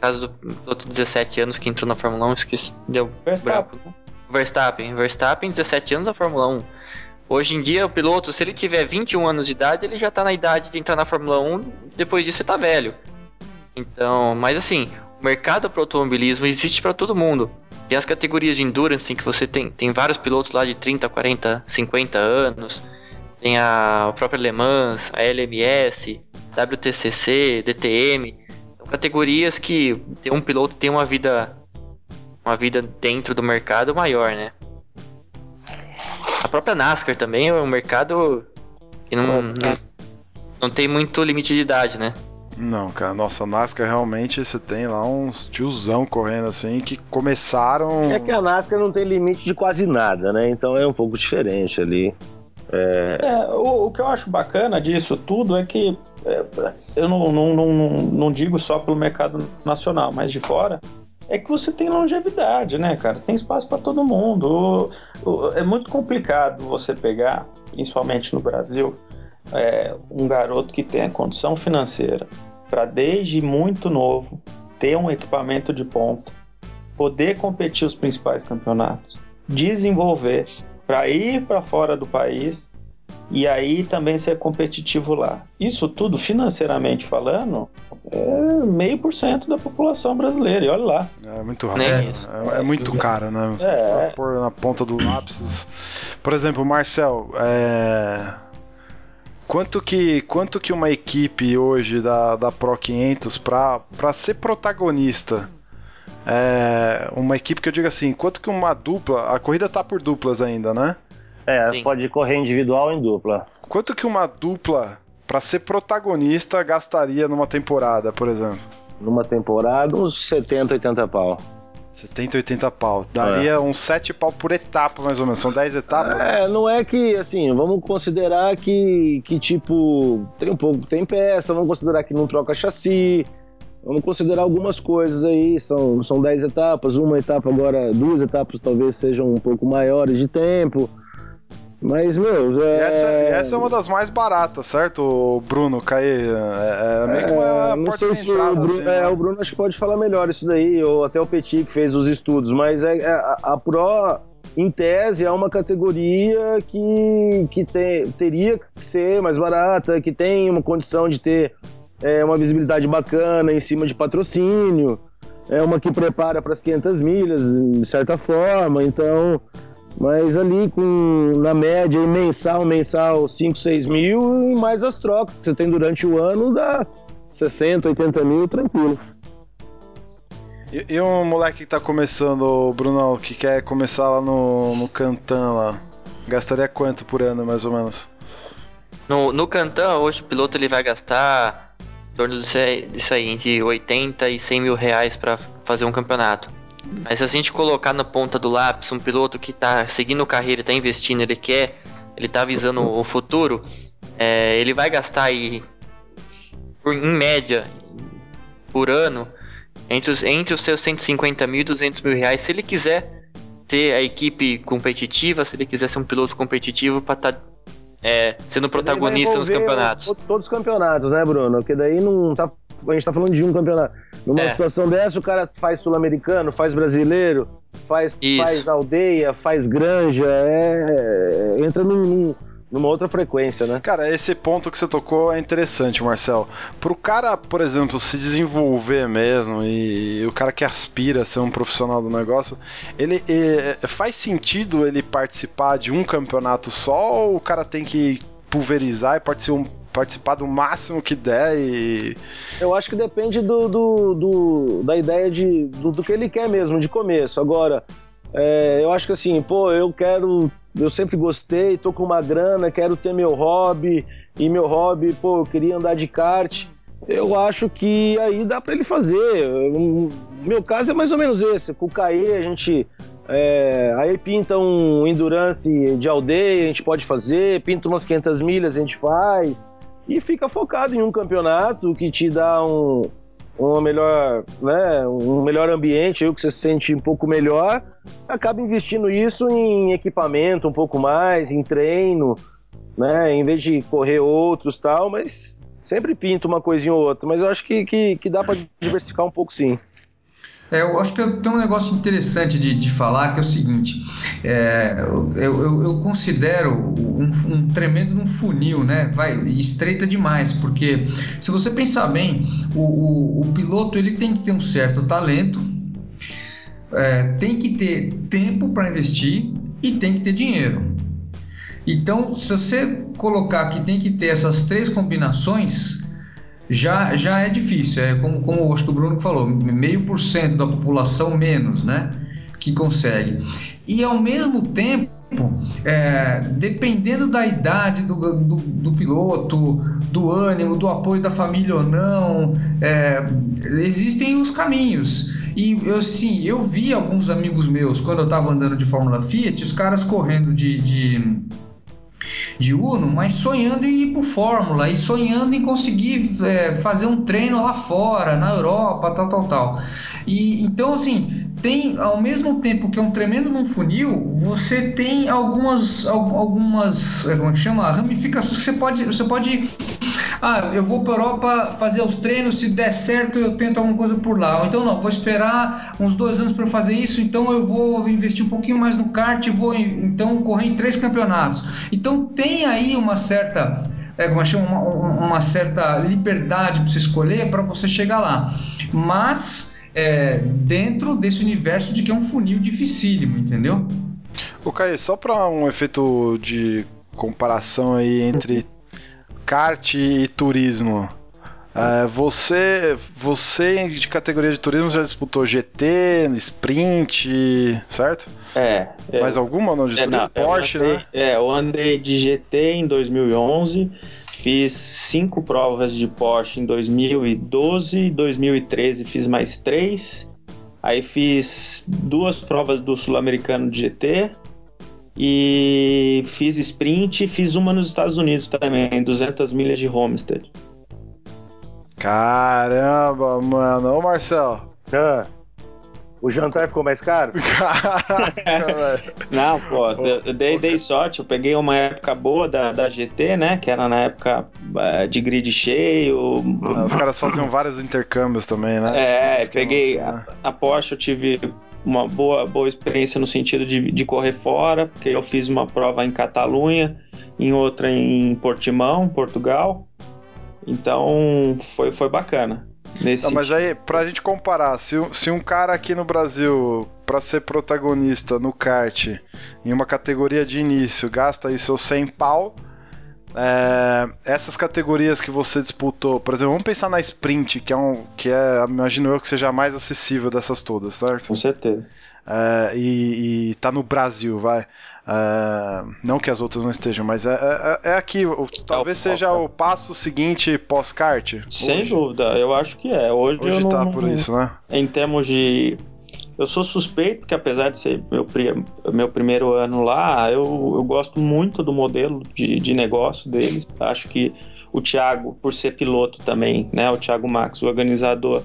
S4: caso do outro 17 anos que entrou na Fórmula 1, esqueci, deu
S5: Verstappen.
S4: branco. Verstappen. Verstappen, 17 anos na Fórmula 1. Hoje em dia, o piloto, se ele tiver 21 anos de idade, ele já tá na idade de entrar na Fórmula 1, depois disso ele tá velho. Então, mas assim, o mercado para automobilismo existe para todo mundo. Tem as categorias de endurance que você tem, tem vários pilotos lá de 30, 40, 50 anos. Tem a própria Le Mans, a LMS, WTCC, DTM. Categorias que um piloto tem uma vida uma vida dentro do mercado maior, né? A própria NASCAR também é um mercado que não, não, não tem muito limite de idade, né?
S1: Não, cara, nossa, NASCAR realmente você tem lá uns tiozão correndo assim que começaram.
S3: É que a NASCAR não tem limite de quase nada, né? Então é um pouco diferente ali.
S5: É... É, o, o, que eu acho bacana disso tudo é que eu não, não, não, não digo só pelo mercado nacional, mas de fora, é que você tem longevidade, né, cara? Tem espaço para todo mundo. É muito complicado você pegar, principalmente no Brasil, é, um garoto que tem condição financeira para desde muito novo ter um equipamento de ponta, poder competir os principais campeonatos, desenvolver para ir para fora do país e aí também ser competitivo lá. Isso tudo financeiramente falando é meio por cento da população brasileira, e olha lá.
S1: É muito raro. É, é, é, muito caro, né? É. pôr na ponta do lápis. Por exemplo, Marcel, é... quanto, que, quanto que uma equipe hoje da, da Pro 500 para ser protagonista? É uma equipe que eu digo assim, quanto que uma dupla, a corrida tá por duplas ainda, né?
S3: É, Sim. pode correr individual ou em dupla.
S1: Quanto que uma dupla para ser protagonista gastaria numa temporada, por exemplo?
S3: Numa temporada, uns 70, 80 pau.
S1: 70, 80 pau. Daria é. uns 7 pau por etapa, mais ou menos. São 10 etapas?
S3: É, não é que, assim, vamos considerar que, que tipo, tem um pouco, tem peça, vamos considerar que não troca chassi, vamos considerar algumas coisas aí. São, são 10 etapas, uma etapa agora, duas etapas talvez sejam um pouco maiores de tempo. Mas, meu. É...
S1: Essa, essa, é uma das mais baratas, certo, Bruno? Caí. É, é meio que uma é, porta de entrada.
S3: O Bruno,
S1: assim, é,
S3: né? o Bruno acho que pode falar melhor isso daí, ou até o Petit que fez os estudos, mas é, é, a, a Pro, em tese, é uma categoria que, que tem, teria que ser mais barata, que tem uma condição de ter é, uma visibilidade bacana em cima de patrocínio. É uma que prepara para as 500 milhas, de certa forma, então mas ali com, na média, mensal, mensal, 5, 6 mil e mais as trocas que você tem durante o ano, dá 60, 80 mil tranquilo.
S1: E, e um moleque que tá começando, Bruno, que quer começar lá no, no Cantan lá, gastaria quanto por ano, mais ou menos?
S4: No, no Cantan, hoje o piloto ele vai gastar torno disso aí, entre 80 e 100 mil reais para fazer um campeonato. Mas se a gente colocar na ponta do lápis um piloto que está seguindo carreira, está investindo, ele quer, ele está visando o futuro, é, ele vai gastar aí, por, em média, por ano, entre os, entre os seus 150 mil e 200 mil reais, se ele quiser ter a equipe competitiva, se ele quiser ser um piloto competitivo para estar tá, é, sendo protagonista nos campeonatos.
S3: todos os campeonatos, né, Bruno? Porque daí não tá. A gente tá falando de um campeonato. Numa é. situação dessa, o cara faz sul-americano, faz brasileiro, faz, faz aldeia, faz granja, é, entra num, num numa outra frequência, né?
S1: Cara, esse ponto que você tocou é interessante, Marcel. Pro cara, por exemplo, se desenvolver mesmo e, o cara que aspira a ser um profissional do negócio, ele, faz sentido ele participar de um campeonato só ou o cara tem que pulverizar e participar, participar do máximo que der e...
S3: Eu acho que depende do, do, do da ideia de, do, do, que ele quer mesmo, de começo. Agora, é, eu acho que assim, pô, eu quero eu sempre gostei, tô com uma grana, quero ter meu hobby, e meu hobby, pô, eu queria andar de kart. Eu acho que aí dá para ele fazer. Meu caso é mais ou menos esse. Com o Caê, a gente. É, aí pinta um endurance de aldeia, a gente pode fazer, pinta umas 500 milhas, a gente faz, e fica focado em um campeonato que te dá um, uma melhor, né, um melhor ambiente, aí que você se sente um pouco melhor, acaba investindo isso em equipamento um pouco mais, em treino, né, em vez de correr outros tal, mas sempre pinta uma coisinha ou outra, mas eu acho que, que, que dá para diversificar um pouco sim.
S2: É, eu acho que eu tenho um negócio interessante de, de falar que é o seguinte: é, eu, eu, eu, considero um, um tremendo um funil, né? Vai estreita demais, porque se você pensar bem, o, o, o piloto ele tem que ter um certo talento, é, tem que ter tempo para investir e tem que ter dinheiro. Então, se você colocar que tem que ter essas três combinações, já, já é difícil. É como, como acho que o Bruno falou, meio por cento da população menos, né? Que consegue. E ao mesmo tempo, é, dependendo da idade do, do, do, piloto, do ânimo, do apoio da família ou não, é, existem os caminhos. E eu sim, eu vi alguns amigos meus quando eu estava andando de Fórmula Fiat, os caras correndo de, de de Uno, mas sonhando em ir para Fórmula e sonhando em conseguir é, fazer um treino lá fora, na Europa, tal, tal, tal. E então assim tem ao mesmo tempo que é um tremendo num funil, você tem algumas algumas é, como é que chama ramificações. Você pode você pode ah, eu vou para Europa fazer os treinos, se der certo eu tento alguma coisa por lá. Ou então não, vou esperar uns dois anos para fazer isso, então eu vou investir um pouquinho mais no kart e vou então correr em três campeonatos. Então tem aí uma certa é, como chama, uma, uma certa liberdade para você escolher para você chegar lá. Mas é, dentro desse universo de que é um funil dificílimo, entendeu?
S1: O Caio, só para um efeito de comparação aí entre kart e turismo. É, você, você de categoria de turismo já disputou GT, sprint, certo?
S5: É.
S1: Mais
S5: é,
S1: alguma não de
S5: é,
S1: turismo? Não, Porsche,
S5: andei,
S1: né?
S5: É, eu andei de GT em 2011, fiz cinco provas de Porsche em 2012, 2013 fiz mais três, aí fiz duas provas do Sul-Americano de GT, e fiz sprint e fiz uma nos Estados Unidos também, 200 milhas de Homestead.
S1: Caramba, mano. Ô, Marcel.
S3: Ah, o jantar ficou mais caro?
S5: Caraca, Não, pô, eu dei, dei sorte. Eu peguei uma época boa da, da GT, né? Que era na época é, de grid cheio.
S1: Ah, os caras faziam vários intercâmbios também,
S5: né? É, peguei. Assim, né? a, a Porsche eu tive uma boa, boa experiência no sentido de, de correr fora, porque eu fiz uma prova em Catalunha, em outra em Portimão, Portugal. Então foi, foi bacana. Nesse
S1: Não, mas aí, pra gente comparar, se, se um cara aqui no Brasil, para ser protagonista no kart, em uma categoria de início, gasta aí seus 100 pau, é, essas categorias que você disputou, por exemplo, vamos pensar na sprint, que é um, que é, imagino eu que seja a mais acessível dessas todas, certo?
S5: Com certeza.
S1: É, e, e tá no Brasil, vai. É, não que as outras não estejam, mas é, é, é aqui. O, talvez é o seja o passo seguinte pós-kart.
S5: Sem hoje. dúvida, eu acho que é. Hoje,
S1: hoje
S5: eu
S1: tá
S5: não,
S1: por isso, né?
S5: Em termos de. Eu sou suspeito, porque apesar de ser meu, meu primeiro ano lá, eu, eu gosto muito do modelo de, de negócio deles. Acho que o Thiago, por ser piloto também, né? O Thiago Max, o organizador,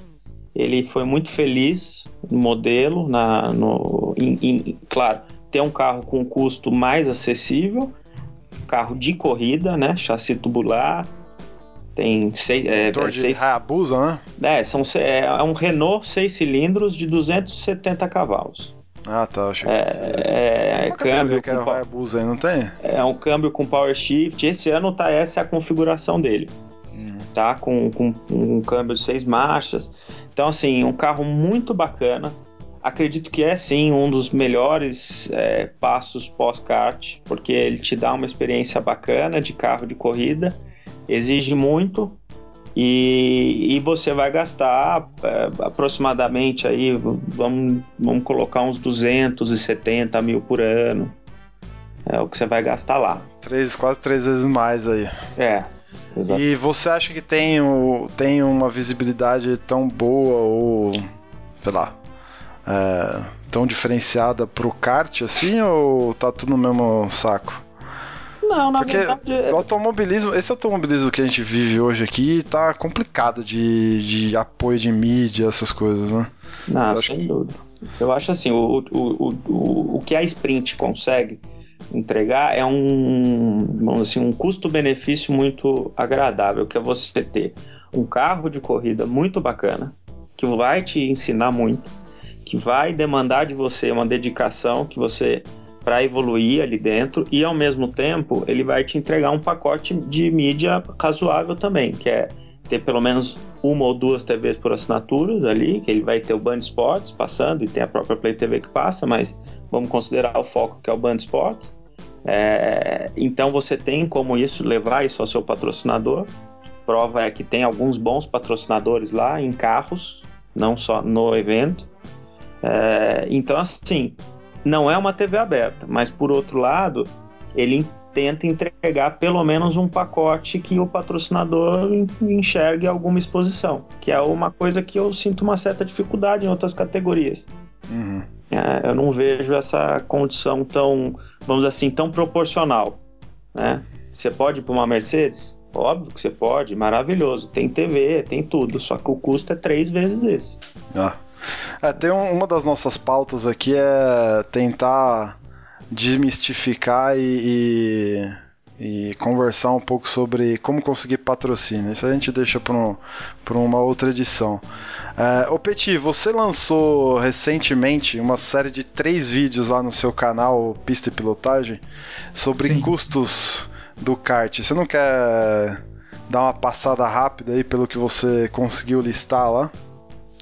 S5: ele foi muito feliz no modelo, na, no, in, in, claro, ter um carro com custo mais acessível, carro de corrida, né? Chassi tubular, tem seis, é,
S1: Motor é, de seis, Hayabusa,
S5: né? É, são, é, é um Renault 6 cilindros de 270 cavalos.
S1: Ah, tá. Achei
S5: é, é, é câmbio
S1: que com Hayabusa aí, não tem?
S5: É um câmbio com power shift. Esse ano tá essa é a configuração dele. Uhum. Tá com, com um câmbio de seis marchas. Então, assim, um carro muito bacana. Acredito que é sim um dos melhores é, passos pós-kart, porque ele te dá uma experiência bacana de carro de corrida, exige muito, e, e você vai gastar é, aproximadamente aí, vamos, vamos colocar uns 270 mil por ano. É o que você vai gastar lá.
S1: Três, quase três vezes mais aí.
S5: É.
S1: Exato. E você acha que tem, o, tem uma visibilidade tão boa ou, sei lá, é, tão diferenciada pro kart assim ou tá tudo no mesmo saco?
S5: Não, na
S1: Porque
S5: verdade.
S1: É- o automobilismo, esse automobilismo que a gente vive hoje aqui tá complicado de, de apoio de mídia, essas coisas, né?
S5: Não, sem que... dúvida. Eu acho assim, o, o, o, o, o que a Sprint consegue entregar é um, vamos assim, um custo-benefício muito agradável, que é você ter um carro de corrida muito bacana, que vai te ensinar muito, que vai demandar de você uma dedicação, que você para evoluir ali dentro e ao mesmo tempo ele vai te entregar um pacote de mídia razoável também, que é ter pelo menos uma ou duas TVs por assinaturas ali, que ele vai ter o Band Sports passando e tem a própria Play TV que passa, mas vamos considerar o foco que é o Band Sports. É, então você tem como isso levar isso ao seu patrocinador. Prova é que tem alguns bons patrocinadores lá em carros, não só no evento. É, então assim, não é uma TV aberta, mas por outro lado, ele tenta entregar pelo menos um pacote que o patrocinador enxergue alguma exposição, que é uma coisa que eu sinto uma certa dificuldade em outras categorias. Uhum. É, eu não vejo essa condição tão, vamos assim, tão proporcional. Né? Você pode ir para uma Mercedes? Óbvio que você pode, maravilhoso. Tem TV, tem tudo, só que o custo é três vezes esse.
S1: Ah. É, tem um, uma das nossas pautas aqui é tentar desmistificar e, e, e, conversar um pouco sobre como conseguir patrocínio. Isso a gente deixa para um, uma outra edição. É, ô Petit, você lançou recentemente uma série de três vídeos lá no seu canal Pista e Pilotagem sobre Sim. custos do kart. Você não quer dar uma passada rápida aí pelo que você conseguiu listar lá?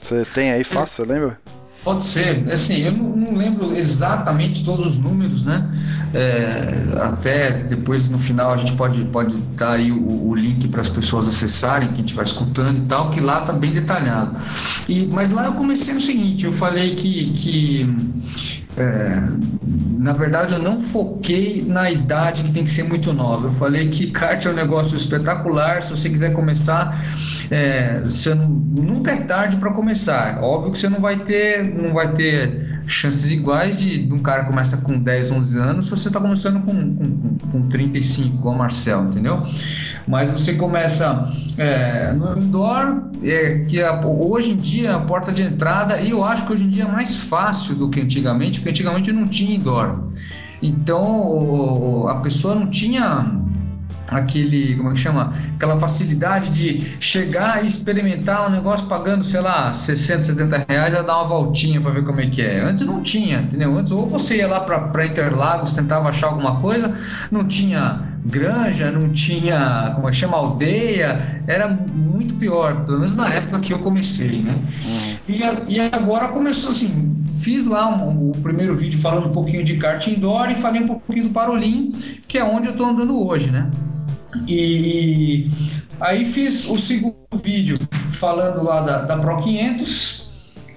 S1: Você tem aí fácil, lembra?
S2: Pode ser. Assim, eu não, não, lembro exatamente todos os números, né? É, até depois no final a gente pode, pode dar aí o, o link para as pessoas acessarem, quem estiver escutando e tal, que lá tá bem detalhado. E, mas lá eu comecei no seguinte, eu falei que, que é, na verdade, eu não foquei na idade que tem que ser muito nova. Eu falei que kart é um negócio espetacular. Se você quiser começar, é, você não, nunca é tarde para começar. Óbvio que você não vai ter, não vai ter chances iguais de, de um cara começa com 10, 11 anos se você está começando com, com, com 35, igual o Marcel, entendeu? Mas você começa é, no indoor, é, que a, hoje em dia a porta de entrada, e eu acho que hoje em dia é mais fácil do que antigamente, porque antigamente não tinha indoor. Então a pessoa não tinha aquele, como é que chama? Aquela facilidade de chegar e experimentar um negócio pagando, sei lá, 60, 70 reais e dar uma voltinha para ver como é que é. Antes não tinha, entendeu? Antes ou você ia lá para Interlagos, tentava achar alguma coisa, não tinha granja, não tinha, como é que chama, aldeia, era muito pior, pelo menos na época que eu comecei, né? Uhum. E, e agora começou assim, fiz lá um, o primeiro vídeo falando um pouquinho de kart indoor e falei um pouquinho do Parolim, que é onde eu estou andando hoje, né? E aí fiz o segundo vídeo falando lá da, da Pro 500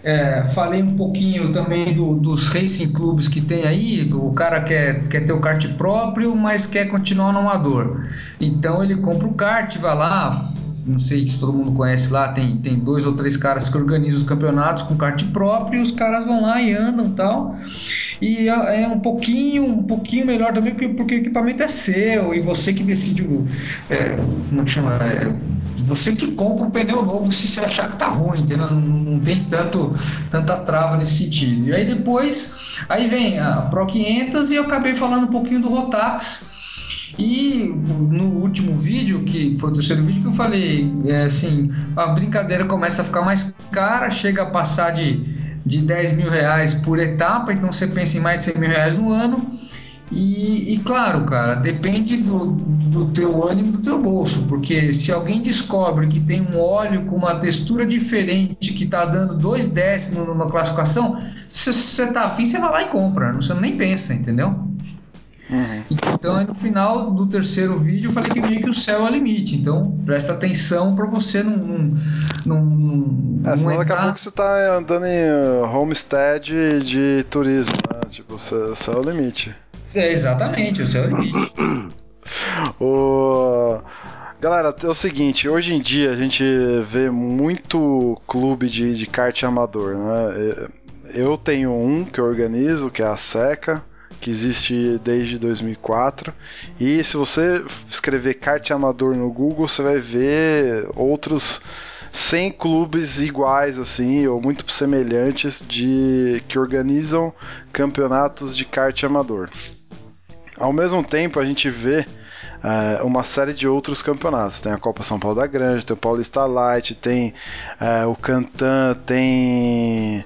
S2: É, falei um pouquinho também do, dos racing clubes que tem aí. O cara quer, quer ter o kart próprio, mas quer continuar no amador. Então ele compra o kart, vai lá. Não sei se todo mundo conhece lá, tem, tem dois ou três caras que organizam os campeonatos com kart próprio e os caras vão lá e andam tal. E é, é um pouquinho, um pouquinho melhor também, porque, porque o equipamento é seu e você que decide o. É, como chama? É, você que compra um pneu novo se você achar que tá ruim, entendeu? Não, não tem tanto, tanta trava nesse sentido. E aí depois, aí vem a Pro 500 e eu acabei falando um pouquinho do Rotax. E no último vídeo, que foi o terceiro vídeo que eu falei, é assim, a brincadeira começa a ficar mais cara, chega a passar de, de 10 mil reais por etapa, então você pensa em mais de 100 mil reais no ano. E, e, claro, cara, depende do, do teu ânimo, do teu bolso, porque se alguém descobre que tem um óleo com uma textura diferente que está dando dois décimos numa classificação, se você tá afim, você vai lá e compra, você nem pensa, entendeu? Uhum. Então, aí no final do terceiro vídeo, eu falei que meio que o céu é o limite. Então, presta atenção para você não. não,
S1: não, é, senão daqui a pouco você tá andando em homestead de turismo, né? Tipo, o céu é o limite.
S2: É, exatamente, o céu é o limite.
S1: o... Galera, é o seguinte, hoje em dia a gente vê muito clube de, de kart amador, né? Eu tenho um que eu organizo, que é a Seca, que existe desde 2004. E se você escrever kart amador no Google, você vai ver outros 100 clubes iguais assim ou muito semelhantes de que organizam campeonatos de kart amador. Ao mesmo tempo, a gente vê uh, uma série de outros campeonatos. Tem a Copa São Paulo da Grande, tem o Paulista Light, tem uh, o Cantan, tem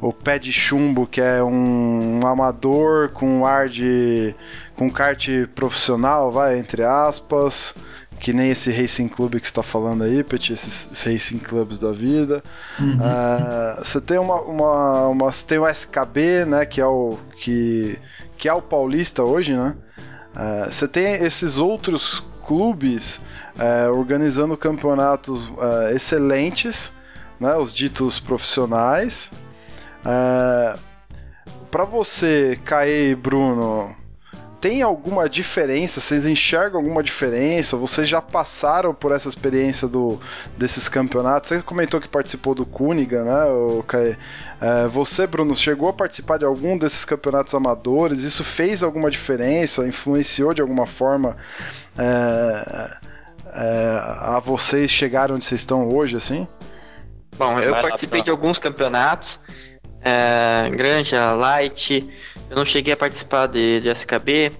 S1: o Pé de Chumbo, que é um, um amador com ar de. com kart profissional, vai, entre aspas que nem esse Racing Club que está falando aí, Pet, esses, esses Racing Clubs da vida. Uhum. Uh, você tem uma, uma, uma, tem o SKB, né, que é o que que é o Paulista hoje, né? Uh, você tem esses outros clubes uh, organizando campeonatos uh, excelentes, né? Os ditos profissionais. Para você, Caê e Bruno, tem alguma diferença? Vocês enxergam alguma diferença? Vocês já passaram por essa experiência do, desses campeonatos? Você comentou que participou do Cuniga, né? O, é, você, Bruno, chegou a participar de algum desses campeonatos amadores? Isso fez alguma diferença? Influenciou de alguma forma é, é, a vocês chegar onde vocês estão hoje, assim?
S4: Bom, eu participei de alguns campeonatos. É, Granja, Light, eu não cheguei a participar de, de SKB,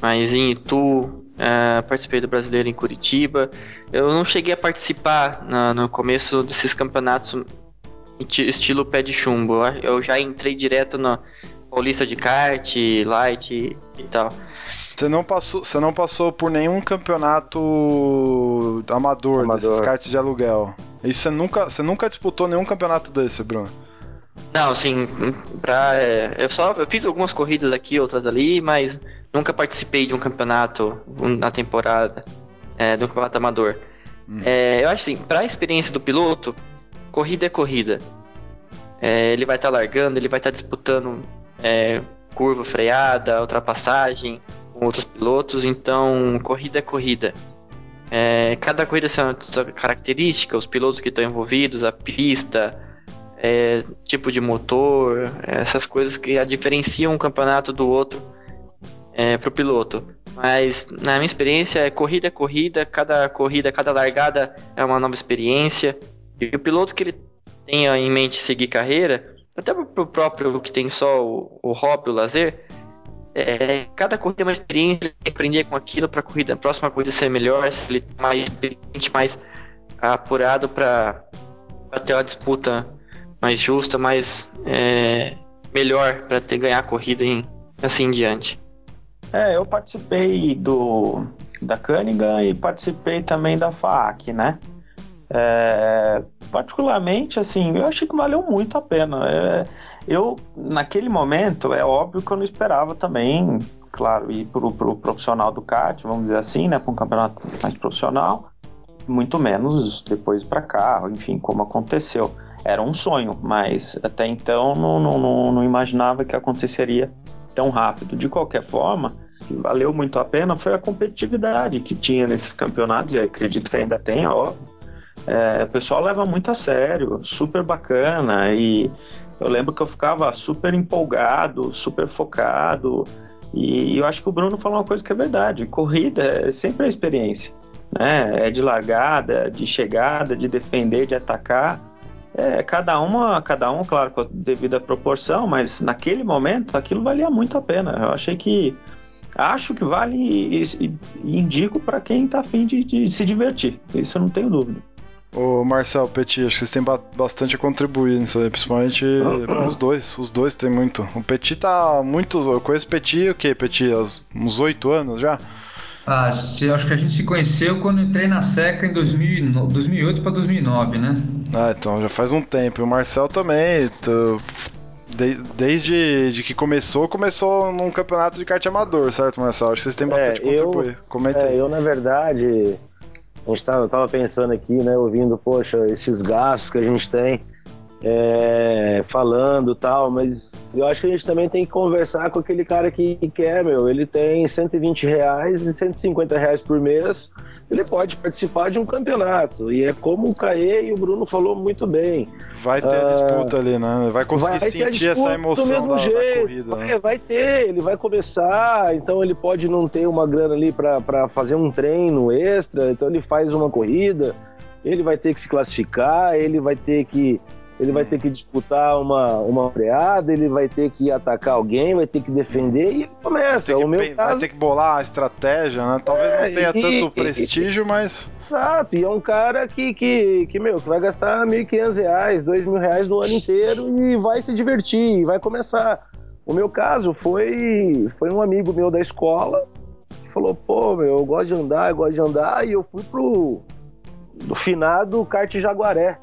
S4: mas em Itu, uh, participei do Brasileiro em Curitiba. Eu não cheguei a participar na, no começo desses campeonatos estilo pé de chumbo. Eu já entrei direto na Paulista de kart, light e, e tal.
S1: Você não passou, você não passou por nenhum campeonato amador, amador. desses karts de aluguel. Isso você nunca, você nunca disputou nenhum campeonato desse, Bruno?
S4: Não, assim, pra, é, eu só eu fiz algumas corridas aqui, outras ali, mas nunca participei de um campeonato na temporada, é, de um campeonato amador. Hum. É, eu acho assim, pra experiência do piloto, corrida é corrida. É, ele vai estar tá largando, ele vai estar tá disputando é, curva freada, ultrapassagem com outros pilotos, então corrida é corrida. É, cada corrida tem uma sua característica, os pilotos que estão envolvidos, a pista, é, tipo de motor, essas coisas que a diferenciam um campeonato do outro é, para o piloto. Mas na minha experiência, é corrida é corrida, cada corrida, cada largada é uma nova experiência. E o piloto que ele tenha em mente seguir carreira, até para o próprio que tem só o, o hobby, o lazer, é, cada corrida é uma experiência, ele tem que aprender com aquilo para a próxima corrida ser melhor, se ele tá mais experiente, mais apurado para ter uma disputa mais justa, mais é, melhor para ter ganhar a corrida e assim em diante.
S5: É, eu participei do da Cunningham e participei também da FAAC, né? É, particularmente, assim, eu achei que valeu muito a pena. É, eu, naquele momento, é óbvio que eu não esperava também, claro, ir pro, pro profissional do kart, vamos dizer assim, né, para um campeonato mais profissional, muito menos depois para cá, enfim, como aconteceu. Era um sonho, mas até então não, não, não, imaginava que aconteceria tão rápido. De qualquer forma, valeu muito a pena foi a competitividade que tinha nesses campeonatos, e acredito que ainda tem, óbvio. É, o pessoal leva muito a sério, super bacana, e eu lembro que eu ficava super empolgado, super focado, e eu acho que o Bruno falou uma coisa que é verdade: corrida é sempre a experiência, né? É de largada, de chegada, de defender, de atacar. É, cada uma, cada um, claro, com a devida proporção, mas naquele momento aquilo valia muito a pena. Eu achei que acho que vale e, e, indico para quem está afim de, de se divertir. Isso eu não tenho dúvida.
S1: Ô Marcel, Petit, acho que vocês têm bastante a contribuir nisso aí, principalmente os dois. Os dois têm muito. O Petit tá muito. Eu conheço o Petit, o que, Petit? Uns oito anos já?
S2: Ah, acho que a gente se conheceu quando entrei na SECA em 2000, 2008 para 2009, né?
S1: Ah, então já faz um tempo. E o Marcel também. Tô... De, desde de que começou, começou num campeonato de kart amador, certo, Marcel? Acho que vocês têm bastante é, a contribuir. Comenta
S3: é,
S1: aí.
S3: Eu, na verdade, a gente tava, tava pensando aqui, né, ouvindo, poxa, esses gastos que a gente tem é, falando tal, mas eu acho que a gente também tem que conversar com aquele cara que quer, meu. Ele tem 120 reais e 150 reais por mês, ele pode participar de um campeonato. E é como o Caê e o Bruno falou muito bem.
S1: Vai ter a ah, disputa ali, né? Vai conseguir vai sentir essa emoção do mesmo da, jeito. Da corrida.
S3: Vai, né? vai ter, ele vai começar, então ele pode não ter uma grana ali para fazer um treino extra, então ele faz uma corrida, ele vai ter que se classificar, ele vai ter que ele vai ter que disputar uma, uma freada, ele vai ter que atacar alguém, vai ter que defender e começa.
S1: o meu caso... Vai ter que bolar a estratégia, né? Talvez é, não tenha e, tanto prestígio,
S3: e,
S1: mas.
S3: Exato, e é um cara que, que, que meu, que vai gastar R$ 1.500, R$ 2.000 no ano inteiro e vai se divertir, vai começar. O meu caso foi, foi um amigo meu da escola que falou: pô, meu, eu gosto de andar, eu gosto de andar, e eu fui pro do finado kart Jaguaré.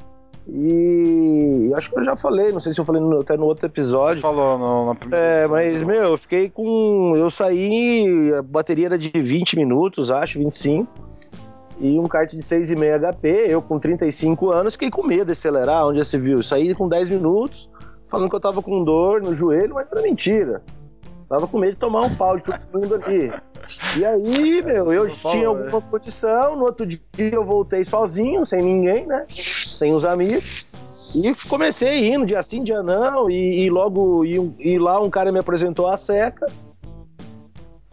S3: E acho que eu já falei, não sei se eu falei no, até no outro episódio. Você
S1: falou no, na primeira.
S3: É, mas, meu, eu fiquei com. Eu saí, a bateria era de 20 minutos, acho, 25. E um kart de 6,5 HP, eu com 35 anos, fiquei com medo de acelerar, onde já se viu. Saí com 10 minutos, falando que eu tava com dor no joelho, mas era mentira. Tava com medo de tomar um pau de todo mundo ali. E aí, meu, eu tinha é. alguma condição. No outro dia eu voltei sozinho, sem ninguém, né? Sem os amigos. E comecei indo, dia sim, dia não. E, e logo, e, e, lá um cara me apresentou a seca.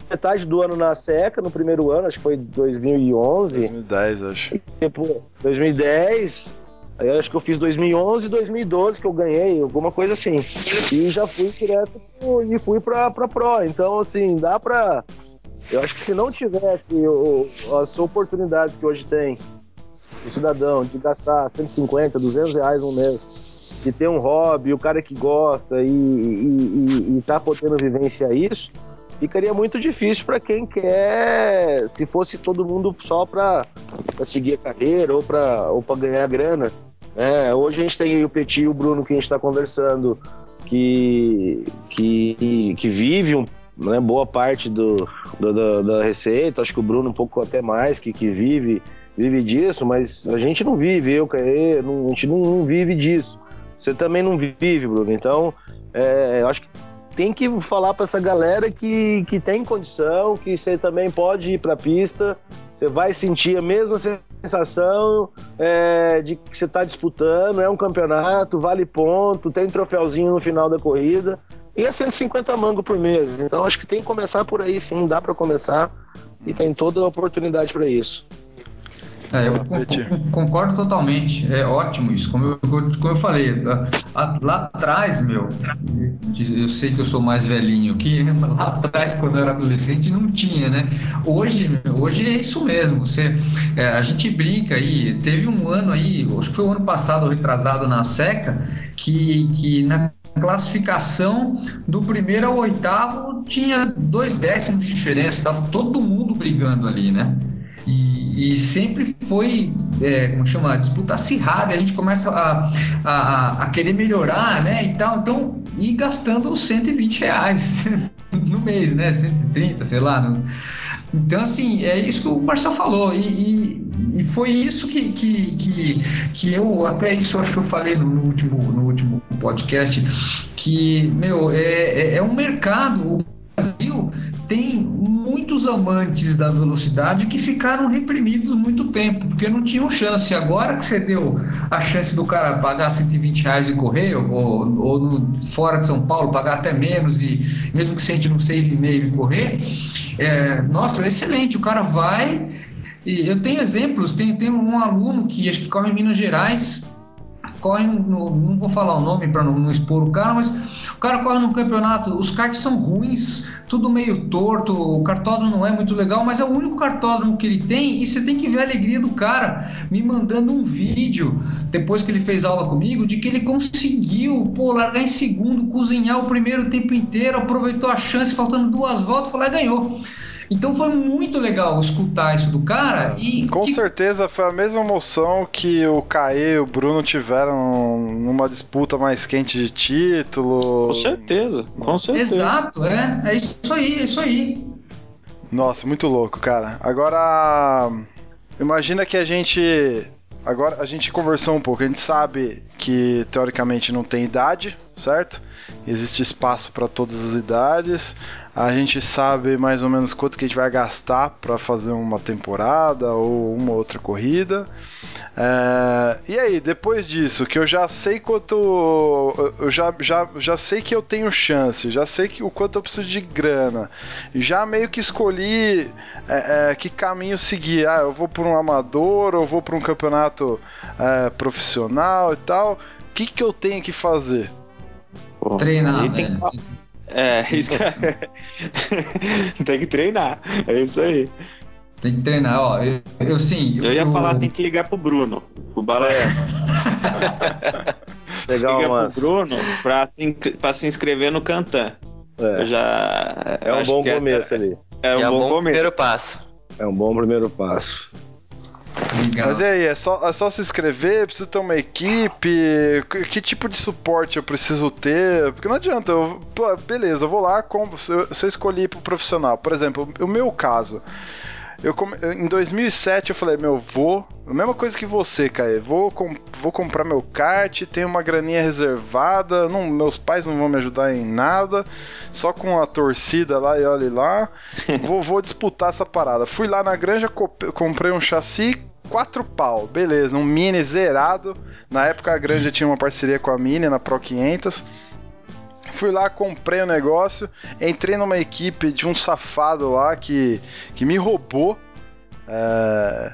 S3: Metade do ano na seca, no primeiro ano, acho que foi 2011.
S1: 2010, acho.
S3: E, depois, 2010. Aí acho que eu fiz 2011 e 2012 que eu ganhei, alguma coisa assim. E já fui direto pro, e fui pra, pra Pro. Então, assim, dá pra. Eu acho que se não tivesse o, as oportunidades que hoje tem o cidadão de gastar 150, 200 reais um mês, de ter um hobby, o cara que gosta e, e, e, e tá podendo vivenciar isso, ficaria muito difícil para quem quer, se fosse todo mundo só para seguir a carreira ou para ou ganhar grana. É, hoje a gente tem o Petit e o Bruno que a gente está conversando, que, que, que vive um, né, boa parte do, do da, da, receita. Acho que o Bruno um pouco até mais, que, que vive, vive disso, mas a gente não vive, eu, Caê, a gente não, não, vive disso. Você também não vive, Bruno. Então, é, acho que tem que falar para essa galera que, que tem condição, que você também pode ir para a pista, você vai sentir a mesma sensação é, de que você está disputando, é um campeonato, vale ponto, tem troféuzinho no final da corrida. E é 150 mango por mês. Então acho que tem que começar por aí sim, dá para começar e tem toda a oportunidade para isso.
S2: É, eu concordo totalmente. É ótimo isso. Como eu, como eu falei, lá atrás, meu, eu sei que eu sou mais velhinho que lá atrás, quando eu era adolescente, não tinha, né? Hoje, hoje é isso mesmo. Você, é, a gente brinca aí. Teve um ano aí, acho que foi o ano passado, retrasado na seca, que, que na classificação do primeiro ao oitavo tinha dois décimos de diferença. Tava todo mundo brigando ali, né? E, e sempre foi, é, como chama, disputa acirrada, a gente começa a, a, a, querer melhorar, né, e tal, então, e gastando os 120 reais no mês, né? 130, sei lá. No... Então, assim, é isso que o Marcel falou. E, e, e, foi isso que, que, que, que eu, até isso acho que eu falei no, no último, no último podcast, que, meu, é, é, é um mercado. O Brasil tem muitos amantes da velocidade que ficaram reprimidos muito tempo, porque não tinham chance. Agora que você deu a chance do cara pagar 120 reais e correr, ou, ou no, fora de São Paulo, pagar até menos, e mesmo que sente no 6,5 e correr, é, nossa, é excelente. O cara vai. E eu tenho exemplos, tem, tem um aluno que acho que corre em Minas Gerais, corre no, não vou falar o nome para não, não, expor o cara, mas o cara corre no campeonato, os karts são ruins, tudo meio torto, o cartódromo não é muito legal, mas é o único cartódromo que ele tem e você tem que ver a alegria do cara me mandando um vídeo depois que ele fez aula comigo de que ele conseguiu pô, largar em segundo, cozinhar o primeiro tempo inteiro, aproveitou a chance faltando duas voltas, lá e ganhou. Então foi muito legal escutar isso do cara e.
S1: Com
S2: que...
S1: certeza foi a mesma emoção que o Caê e o Bruno tiveram numa disputa mais quente de título.
S5: Com certeza, com certeza.
S2: Exato, é. É isso aí, é isso aí.
S1: Nossa, muito louco, cara. Agora. Imagina que a gente. Agora a gente conversou um pouco. A gente sabe que teoricamente não tem idade, certo? Existe espaço para todas as idades. A gente sabe mais ou menos quanto que a gente vai gastar para fazer uma temporada ou uma outra corrida. É, e aí, depois disso, que eu já sei quanto. Eu já, já, já sei que eu tenho chance, já sei que, o quanto eu preciso de grana, já meio que escolhi é, é, que caminho seguir. Ah, eu vou para um amador, ou vou para um campeonato é, profissional e tal. O que, que eu tenho que fazer?
S2: Treinar, né? Tem...
S5: É, isso que... tem que treinar. É isso aí.
S2: Tem que treinar, ó. Eu, eu sim.
S5: Eu, eu ia falar, tem que ligar pro Bruno, o Balé.
S3: Legal,
S5: Liga
S3: mano.
S5: pro Bruno pra se, pra se inscrever no Cantan.
S3: É.
S5: Eu já.
S3: É um bom começo essa... ali.
S5: É um
S4: é
S5: bom,
S4: bom
S5: começo.
S4: primeiro passo.
S3: É um bom primeiro passo.
S2: Legal.
S1: Mas e aí, é só, é só se inscrever? Preciso ter uma equipe? Que, que tipo de suporte eu preciso ter? Porque não adianta, eu, beleza, eu vou lá, com, se eu, se eu escolhi pro profissional. Por exemplo, o meu caso. Eu, em 2007 eu falei, meu, vou. A mesma coisa que você, Caê. Vou, vou comprar meu kart, tenho uma graninha reservada. Não, meus pais não vão me ajudar em nada. Só com a torcida lá e olhe lá. vou, vou disputar essa parada. Fui lá na granja, comprei um chassi, quatro pau. Beleza, um mini zerado. Na época a granja tinha uma parceria com a Mini na Pro 500. Fui lá, comprei o negócio, entrei numa equipe de um safado lá que, que me roubou. É...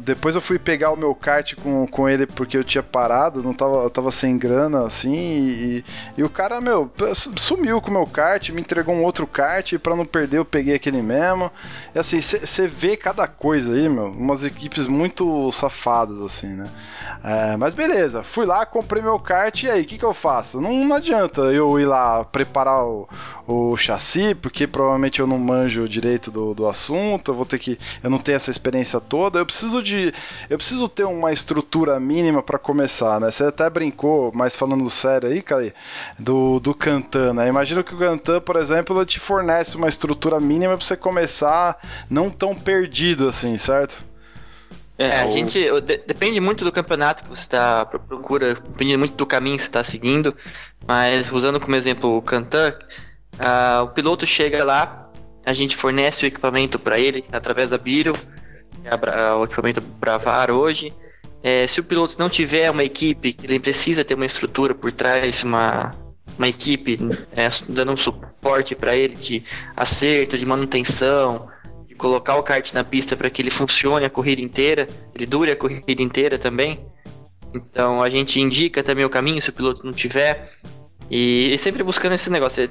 S1: Depois eu fui pegar o meu kart com, com ele porque eu tinha parado, não tava, eu tava sem grana assim. E, e o cara, meu, sumiu com o meu kart, me entregou um outro kart. E pra não perder, eu peguei aquele mesmo. E assim, você vê cada coisa aí, meu, umas equipes muito safadas, assim, né? É, mas beleza, fui lá, comprei meu kart e aí, o que, que eu faço? Não, não adianta eu ir lá preparar o, o chassi, porque provavelmente eu não manjo direito do, do assunto, eu vou ter que. Eu não tenho essa experiência toda. Eu preciso de. Eu preciso ter uma estrutura mínima para começar, né? Você até brincou, mas falando sério aí, cara, do, do Cantan, né? Imagina que o Cantan, por exemplo, ele te fornece uma estrutura mínima para você começar não tão perdido assim, certo?
S4: É, a o... gente depende muito do campeonato que você está procura, depende muito do caminho que você está seguindo, mas usando como exemplo o Cantan, uh, o piloto chega lá, a gente fornece o equipamento para ele através da Biro, é o equipamento Bravar hoje. É, se o piloto não tiver uma equipe, ele precisa ter uma estrutura por trás, uma, uma equipe é, dando um suporte para ele de acerto, de manutenção, colocar o kart na pista para que ele funcione a corrida inteira, ele dure a corrida inteira também. Então a gente indica também o caminho se o piloto não tiver. E, e sempre buscando esse negócio.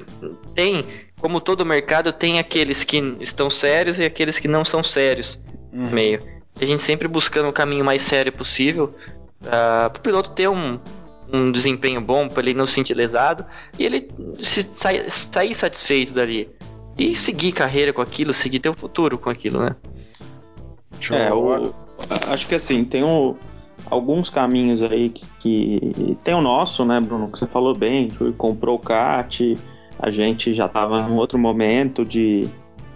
S4: Tem, como todo mercado, tem aqueles que estão sérios e aqueles que não são sérios uhum. meio. A gente sempre buscando o caminho mais sério possível para o piloto ter um, um desempenho bom, para ele não se sentir lesado e ele se, sair, sair satisfeito dali e seguir carreira com aquilo, seguir ter um futuro com aquilo, né?
S5: É, o, acho que assim, tem o, alguns caminhos aí que, que, Tem o nosso, né, Bruno? Que você falou bem, que comprou o kart, a gente já estava num outro momento de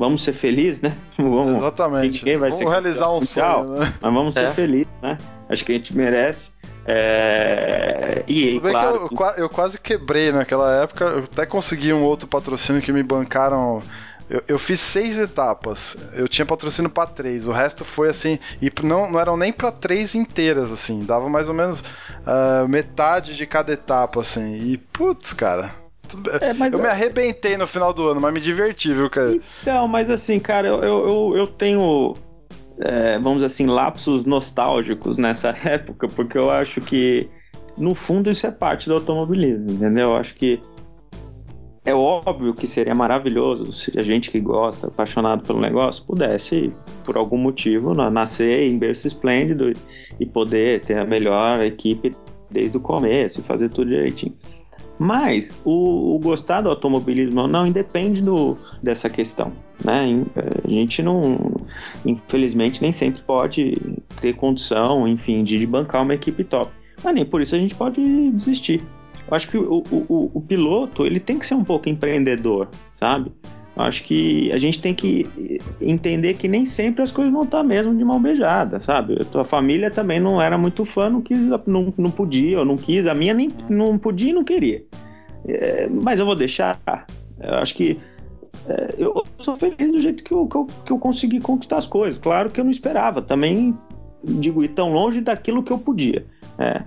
S5: vamos ser felizes, né?
S1: Vamos, Exatamente. Ninguém vai vamos realizar um sonho, né?
S5: Mas vamos é. ser felizes, né? Acho que a gente merece. É... E,
S1: Tudo claro, que eu, eu, quase quebrei naquela época. Eu até consegui um outro patrocínio que me bancaram. Eu, eu fiz seis etapas. Eu tinha patrocínio para três. O resto foi assim. E não, não eram nem para três inteiras, assim. Dava mais ou menos uh, metade de cada etapa, assim. E, putz, cara. É, eu me arrebentei no final do ano, mas me diverti, viu, cara?
S5: Então, mas assim, cara, eu, eu, eu tenho é, vamos dizer assim, lapsos nostálgicos nessa época, porque eu acho que, no fundo, isso é parte do automobilismo, entendeu? Eu acho que é óbvio que seria maravilhoso se a gente que gosta, apaixonado pelo negócio, pudesse, por algum motivo, nascer em berço esplêndido e poder ter a melhor equipe desde o começo e fazer tudo direitinho. Mas o, o gostar do automobilismo não independe do, dessa questão. Né? A gente não, infelizmente, nem sempre pode ter condição, enfim, de bancar uma equipe top. Mas nem por isso a gente pode desistir. Eu acho que o, o, o piloto ele tem que ser um pouco empreendedor, sabe? Acho que a gente tem que entender que nem sempre as coisas vão estar mesmo de mão beijada, sabe? A tua família também não era muito fã, não quis, não, não podia, ou não quis. A minha nem não podia e não queria. É, mas eu vou deixar. Eu acho que é, eu sou feliz do jeito que eu, que eu, que, eu, consegui conquistar as coisas. Claro que eu não esperava. Também, digo, ir tão longe daquilo que eu podia. É.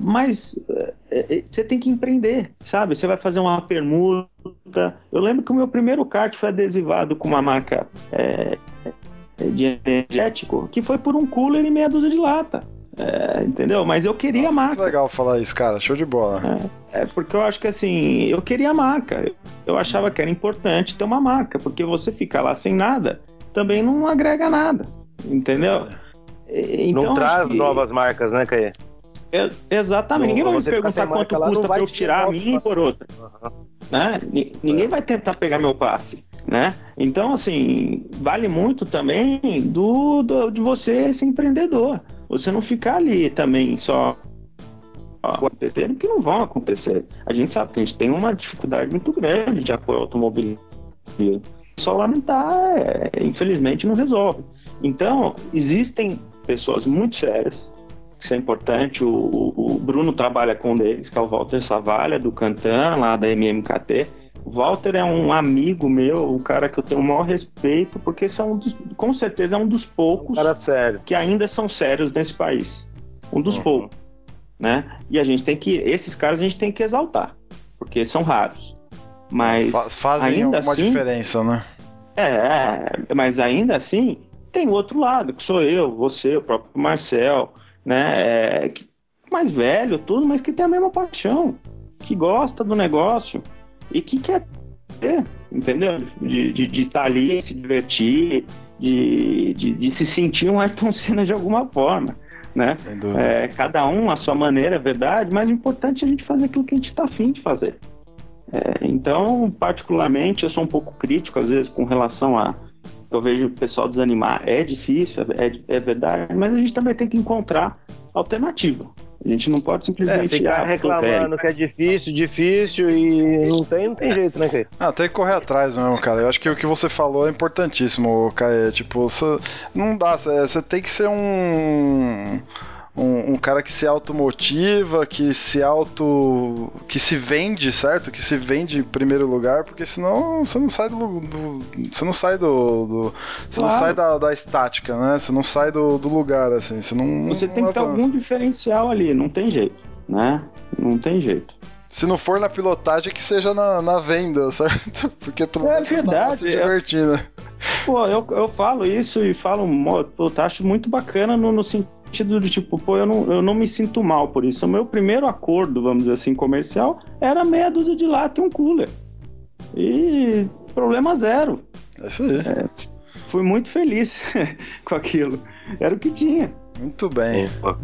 S5: Mas é, é, você tem que empreender, sabe? Você vai fazer uma permuta. Eu lembro que o meu primeiro kart foi adesivado com uma marca é, de energético, que foi por um cooler e meia dúzia de lata. É, entendeu? Mas eu queria Nossa, a marca. Muito
S1: legal falar isso, cara. Show de bola.
S5: É, é, porque eu acho que assim, eu queria a marca. Eu achava que era importante ter uma marca, porque você ficar lá sem nada também não agrega nada. Entendeu?
S3: Então, não traz que... novas marcas, né, Caê?
S5: É, exatamente. Ninguém vai me perguntar quanto custa para eu tirar a minha por outra. Uhum. Né? Ninguém é. vai tentar pegar meu passe. Né? Então, assim, vale muito também do, do de você ser empreendedor você não ficar ali também só acontecendo que não vão acontecer. A gente sabe que a gente tem uma dificuldade muito grande de apoio automobilismo. Só lamentar, é, infelizmente, não resolve. Então, existem pessoas muito sérias, isso é importante. O, o, Bruno trabalha com um deles, que é o Walter Savalha, do Cantan, lá da MMKT. O Walter é um amigo meu, um cara que eu tenho o maior respeito, porque são dos, com certeza é um dos poucos
S3: um
S5: que ainda são sérios nesse país. Um dos uhum. poucos, né? E a gente tem que esses caras a gente tem que exaltar, porque são raros. Mas
S1: fazem
S5: ainda
S1: uma
S5: assim,
S1: diferença, né?
S5: É, mas ainda assim tem o outro lado, que sou eu, você, o próprio Marcel, né? É, mais velho, tudo, mas que tem a mesma paixão, que gosta do negócio e que quer ter, entendeu? De estar de, tá ali, se divertir, de, de, de, se sentir um Ayrton Senna de alguma forma. Né? É, cada um a sua maneira, é verdade, mas o importante é a gente fazer aquilo que a gente está afim de fazer. É, então, particularmente, eu sou um pouco crítico às vezes com relação a. Eu vejo o pessoal desanimar. É difícil, é, é verdade, mas a gente também tem que encontrar alternativa. A gente não pode simplesmente
S3: é, ficar ah, reclamando que é difícil, difícil e não tem, não tem jeito, né, Caio?
S1: Ah, tem que correr atrás mesmo, cara. Eu acho que o que você falou é importantíssimo, Caio. Tipo, cê, não dá, você tem que ser um um, um, cara que se automotiva, que se auto. que se vende, certo? Que se vende em primeiro lugar, porque senão você não sai do. do você não sai do. do você claro. não sai da, da estática, né? Você não sai do, do lugar, assim. Você não.
S5: Você
S1: não
S5: tem que ter algum diferencial ali, não tem jeito, né? Não tem jeito.
S1: Se não for na pilotagem, que seja na, na venda, certo? Porque
S5: pelo é verdade, tá se
S1: divertindo.
S5: Eu, pô, eu, eu falo isso e falo, eu acho muito bacana no, no sentido sentido de tipo, pô, eu não, eu não me sinto mal por isso. O meu primeiro acordo, vamos dizer assim, comercial, era meia dúzia de lata e um cooler. E problema zero.
S1: É isso aí. É,
S5: fui muito feliz com aquilo. Era o que tinha.
S1: Muito bem. Opa.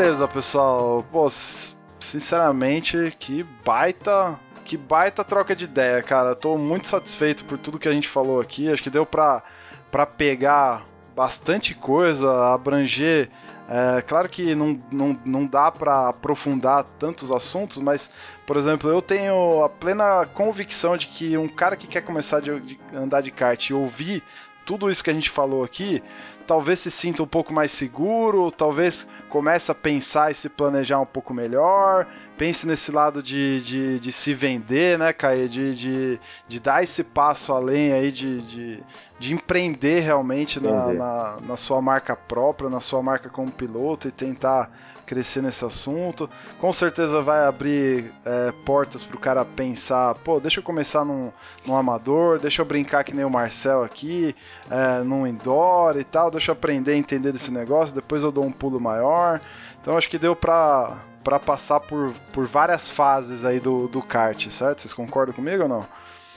S1: Beleza, pessoal. Pô, sinceramente, que baita que baita troca de ideia, cara. Tô muito satisfeito por tudo que a gente falou aqui. Acho que deu pra, pra pegar bastante coisa, abranger. É, claro que não, não, não dá para aprofundar tantos assuntos, mas, por exemplo, eu tenho a plena convicção de que um cara que quer começar de, de andar de kart e ouvir tudo isso que a gente falou aqui, talvez se sinta um pouco mais seguro, talvez comece a pensar e se planejar um pouco melhor, pense nesse lado de, de, de se vender, né, Caê? De, de, de dar esse passo além aí, de, de, de empreender realmente na, na, na sua marca própria, na sua marca como piloto e tentar crescer nesse assunto. Com certeza vai abrir é, portas para o cara pensar, pô, deixa eu começar num, num amador, deixa eu brincar que nem o Marcel aqui, é, num indoor e tal, deixa eu aprender a entender desse negócio, depois eu dou um pulo maior. Então acho que deu para para passar por, por várias fases aí do, do kart, certo? Vocês concordam comigo ou não?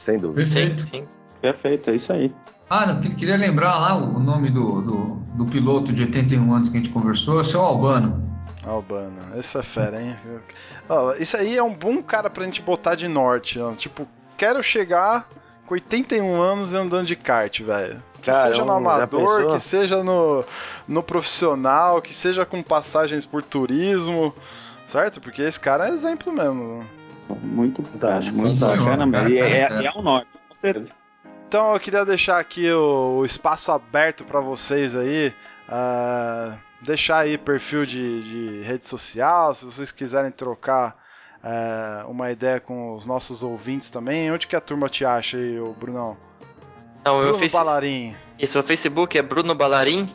S3: Sem dúvida.
S5: Perfeito. Sim, sim. Perfeito, é isso aí.
S2: Ah, não, queria lembrar lá o nome do, do, do piloto de 81 anos que a gente conversou, é o seu Albano.
S1: Albana, essa é fera, hein? Ó, isso aí é um bom cara pra gente botar de norte, ó. Tipo, quero chegar com 81 anos andando de kart, velho. Que seja no amador, que seja no, no profissional, que seja com passagens por turismo, certo? Porque esse cara é exemplo mesmo.
S5: Muito bacana, muito bacana, e é, é, é o norte, com certeza.
S1: Então eu queria deixar aqui o, o espaço aberto para vocês aí. Uh, deixar aí perfil de, de rede social, se vocês quiserem trocar é, uma ideia com os nossos ouvintes também. Onde que a turma te acha aí, o Brunão?
S4: Não,
S1: Bruno
S4: face...
S1: Balarim.
S4: Isso, o Facebook é Bruno Balarim.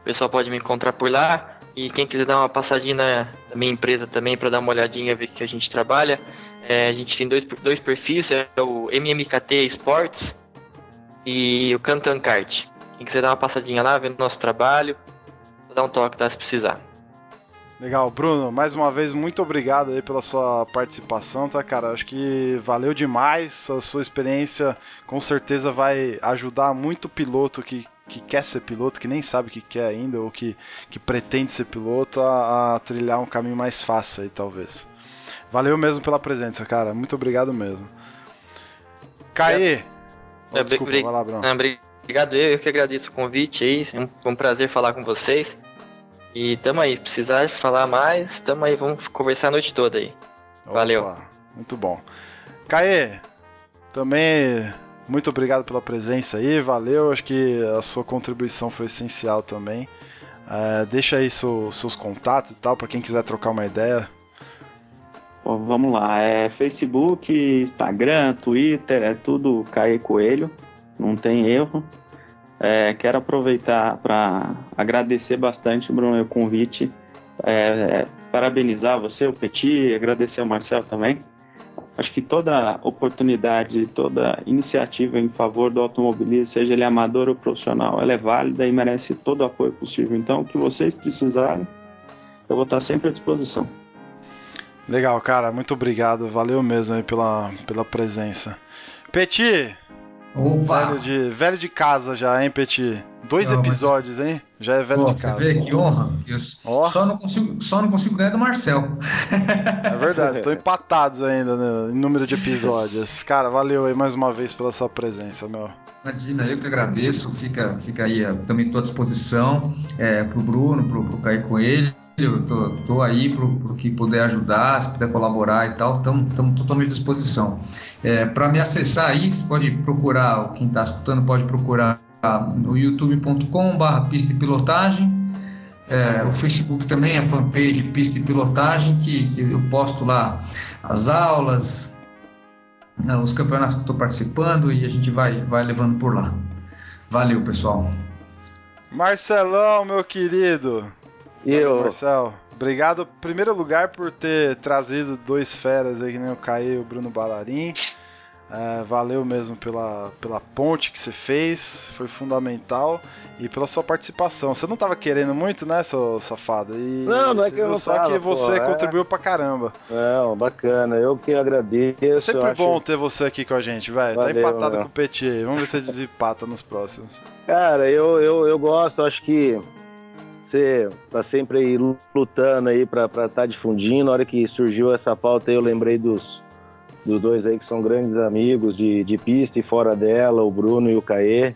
S4: O pessoal pode me encontrar por lá. E quem quiser dar uma passadinha na, minha empresa também para dar uma olhadinha, ver que a gente trabalha. É, a gente tem dois, dois perfis, é o MMKT Sports e o Cantan Kart. Quem quiser dar uma passadinha lá, ver o nosso trabalho, dar um toque, tá? Se precisar.
S1: Legal, Bruno, mais uma vez, muito obrigado aí pela sua participação, tá, cara? Acho que valeu demais. A sua experiência com certeza vai ajudar muito o piloto que, que quer ser piloto, que nem sabe o que quer ainda, ou que, que pretende ser piloto, a, a trilhar um caminho mais fácil aí, talvez. Valeu mesmo pela presença, cara. Muito obrigado mesmo. Caê! É,
S4: oh, desculpa, vai lá, Bruno. Obrigado, eu, eu que agradeço o convite aí. É um prazer falar com vocês. E tamo aí, se precisar falar mais, tamo aí, vamos conversar a noite toda aí. Opa, Valeu.
S1: Muito bom. Caê, também muito obrigado pela presença aí, valeu. Acho que a sua contribuição foi essencial também. É, deixa aí seu, seus contatos e tal, para quem quiser trocar uma ideia.
S5: Bom, vamos lá, é Facebook, Instagram, Twitter, é tudo Caê Coelho não tem erro. É, quero aproveitar para agradecer bastante, Bruno, o convite. É, parabenizar você, o Petit, agradecer ao Marcel também. Acho que toda oportunidade, toda iniciativa em favor do automobilismo, seja ele amador ou profissional, ela é válida e merece todo o apoio possível. Então, o que vocês precisarem, eu vou estar sempre à disposição.
S1: Legal, cara, muito obrigado. Valeu mesmo aí pela, pela presença. Petit,
S2: Opa!
S1: Velho de, velho de casa já, hein, Petit? Dois não, episódios, mas... hein? Já é velho Pô, de casa.
S2: Você vê que honra. Eu oh. só, não consigo, só não consigo ganhar do Marcel.
S1: É verdade, estão empatados ainda né, em número de episódios. Cara, valeu aí mais uma vez pela sua presença, meu.
S2: Imagina, eu que agradeço. Fica, fica aí, também estou à disposição é, pro Bruno, pro, pro Caio Coelho. Eu tô, tô aí pro, pro que puder ajudar, se puder colaborar e tal, estamos totalmente à disposição. É, Para me acessar aí, você pode procurar, quem está escutando pode procurar no youtube.com.br pista e pilotagem. É, o Facebook também, a fanpage Pista e Pilotagem, que, que eu posto lá as aulas, né, os campeonatos que estou participando e a gente vai, vai levando por lá. Valeu, pessoal.
S1: Marcelão, meu querido.
S3: Eu?
S1: Marcel, obrigado, em primeiro lugar, por ter trazido dois feras aí, que nem o Caio e o Bruno Balarim. É, valeu mesmo pela, pela ponte que você fez, foi fundamental. E pela sua participação. Você não estava querendo muito, né, seu safado? E
S3: não, não é que eu não
S1: Só
S3: tava,
S1: que você
S3: pô,
S1: é. contribuiu é... pra caramba.
S3: Não, bacana. Eu que agradeço.
S1: É sempre bom acho... ter você aqui com a gente, velho. Tá empatado meu. com o Petit aí. Vamos ver se desempata nos próximos.
S3: Cara, eu, eu, eu gosto, acho que você tá sempre aí lutando aí pra estar tá difundindo. Na hora que surgiu essa pauta aí, eu lembrei dos dos dois aí que são grandes amigos de, de pista e fora dela, o Bruno e o Caê.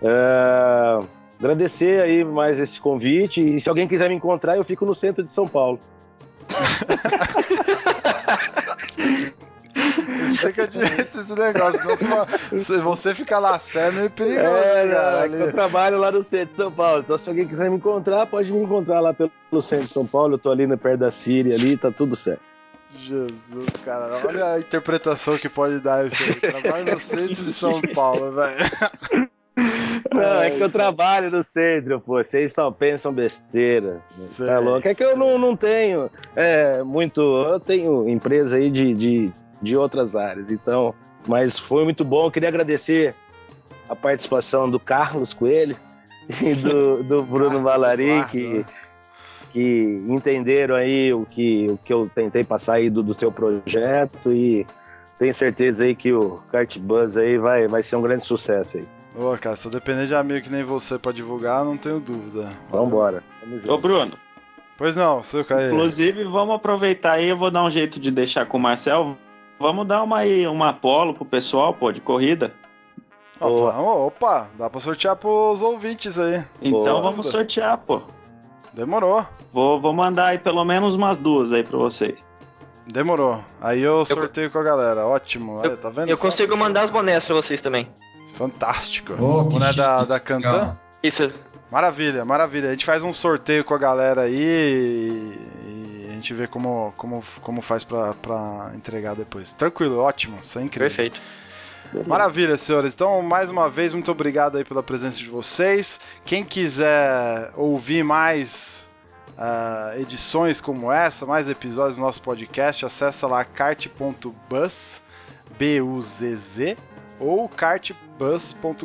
S3: É, agradecer aí mais esse convite e se alguém quiser me encontrar, eu fico no centro de São Paulo.
S1: Explica direito esse negócio. se você ficar lá sério, é meio perigoso. É,
S3: né, cara, é eu trabalho lá no centro de São Paulo. Então, se alguém quiser me encontrar, pode me encontrar lá pelo centro de São Paulo. Eu tô ali perto da Síria, ali, tá tudo certo.
S1: Jesus, cara, olha a interpretação que pode dar isso aí. Trabalho no centro de São Paulo, velho.
S3: Não, é que eu trabalho no centro, pô. Vocês só pensam besteira. Sei, tá louco? É que eu não, não tenho é, muito. Eu tenho empresa aí de, de, de outras áreas, então. Mas foi muito bom. Eu queria agradecer a participação do Carlos Coelho e do, do Bruno Valarim, que, que entenderam aí o que, o que eu tentei passar aí do, do seu projeto e tenho certeza aí que o Kart Buzz aí vai, vai ser um grande sucesso aí.
S1: Ô, cara, se eu depender de amigo que nem você pra divulgar, não tenho dúvida.
S3: Vambora.
S5: Ô, Bruno.
S1: Pois não, seu Caio.
S5: Inclusive, vamos aproveitar aí, eu vou dar um jeito de deixar com o Marcel. Vamos dar uma aí, uma polo pro pessoal, pô, de corrida.
S1: Oh, opa, dá pra sortear pros ouvintes aí.
S5: Então Boa. vamos sortear, pô.
S1: Demorou.
S5: Vou, vou mandar aí pelo menos umas duas aí pra vocês.
S1: Demorou. Aí eu sorteio eu... com a galera. Ótimo.
S4: Eu,
S1: tá vendo?
S4: Eu consigo mandar os bonés pra vocês também.
S1: Fantástico. Oh, o boné da, da Cantan?
S4: Isso.
S1: Maravilha, maravilha. A gente faz um sorteio com a galera aí gente vê como, como, como faz pra, pra entregar depois. Tranquilo, ótimo. Isso é incrível.
S4: Perfeito.
S1: Beleza. Maravilha, senhores. Então, mais uma vez, muito obrigado aí pela presença de vocês. Quem quiser ouvir mais uh, edições como essa, mais episódios do nosso podcast, acessa lá kart.buzz, B-U-Z-Z, ou kartbus.com.br.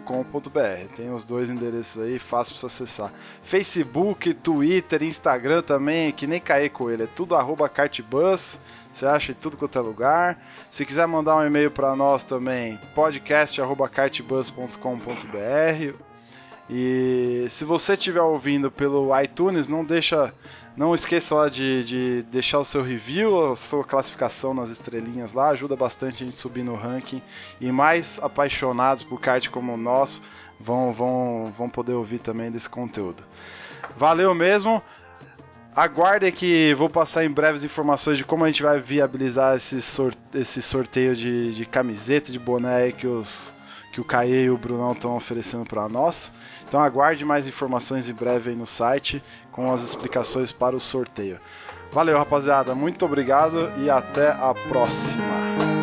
S1: Tem os dois endereços aí, fácil para você acessar. Facebook, Twitter, Instagram também, que nem cair com ele, é tudo arroba kartbus. Você acha em tudo quanto é lugar. Se quiser mandar um e-mail para nós também, podcast@kartbus.com.br e se você estiver ouvindo pelo iTunes, não deixa, não esqueça lá de, de, deixar o seu review, a sua classificação nas estrelinhas lá, ajuda bastante a gente subir no ranking e mais apaixonados por kart como nós vão, vão, vão poder ouvir também desse conteúdo. Valeu mesmo. Aguardem que vou passar em breves informações de como a gente vai viabilizar esse sorteio de, de camiseta, de boné que os que o Caê e o Brunão estão oferecendo para nós. Então aguarde mais informações em breve aí no site com as explicações para o sorteio. Valeu, rapaziada. Muito obrigado e até a próxima.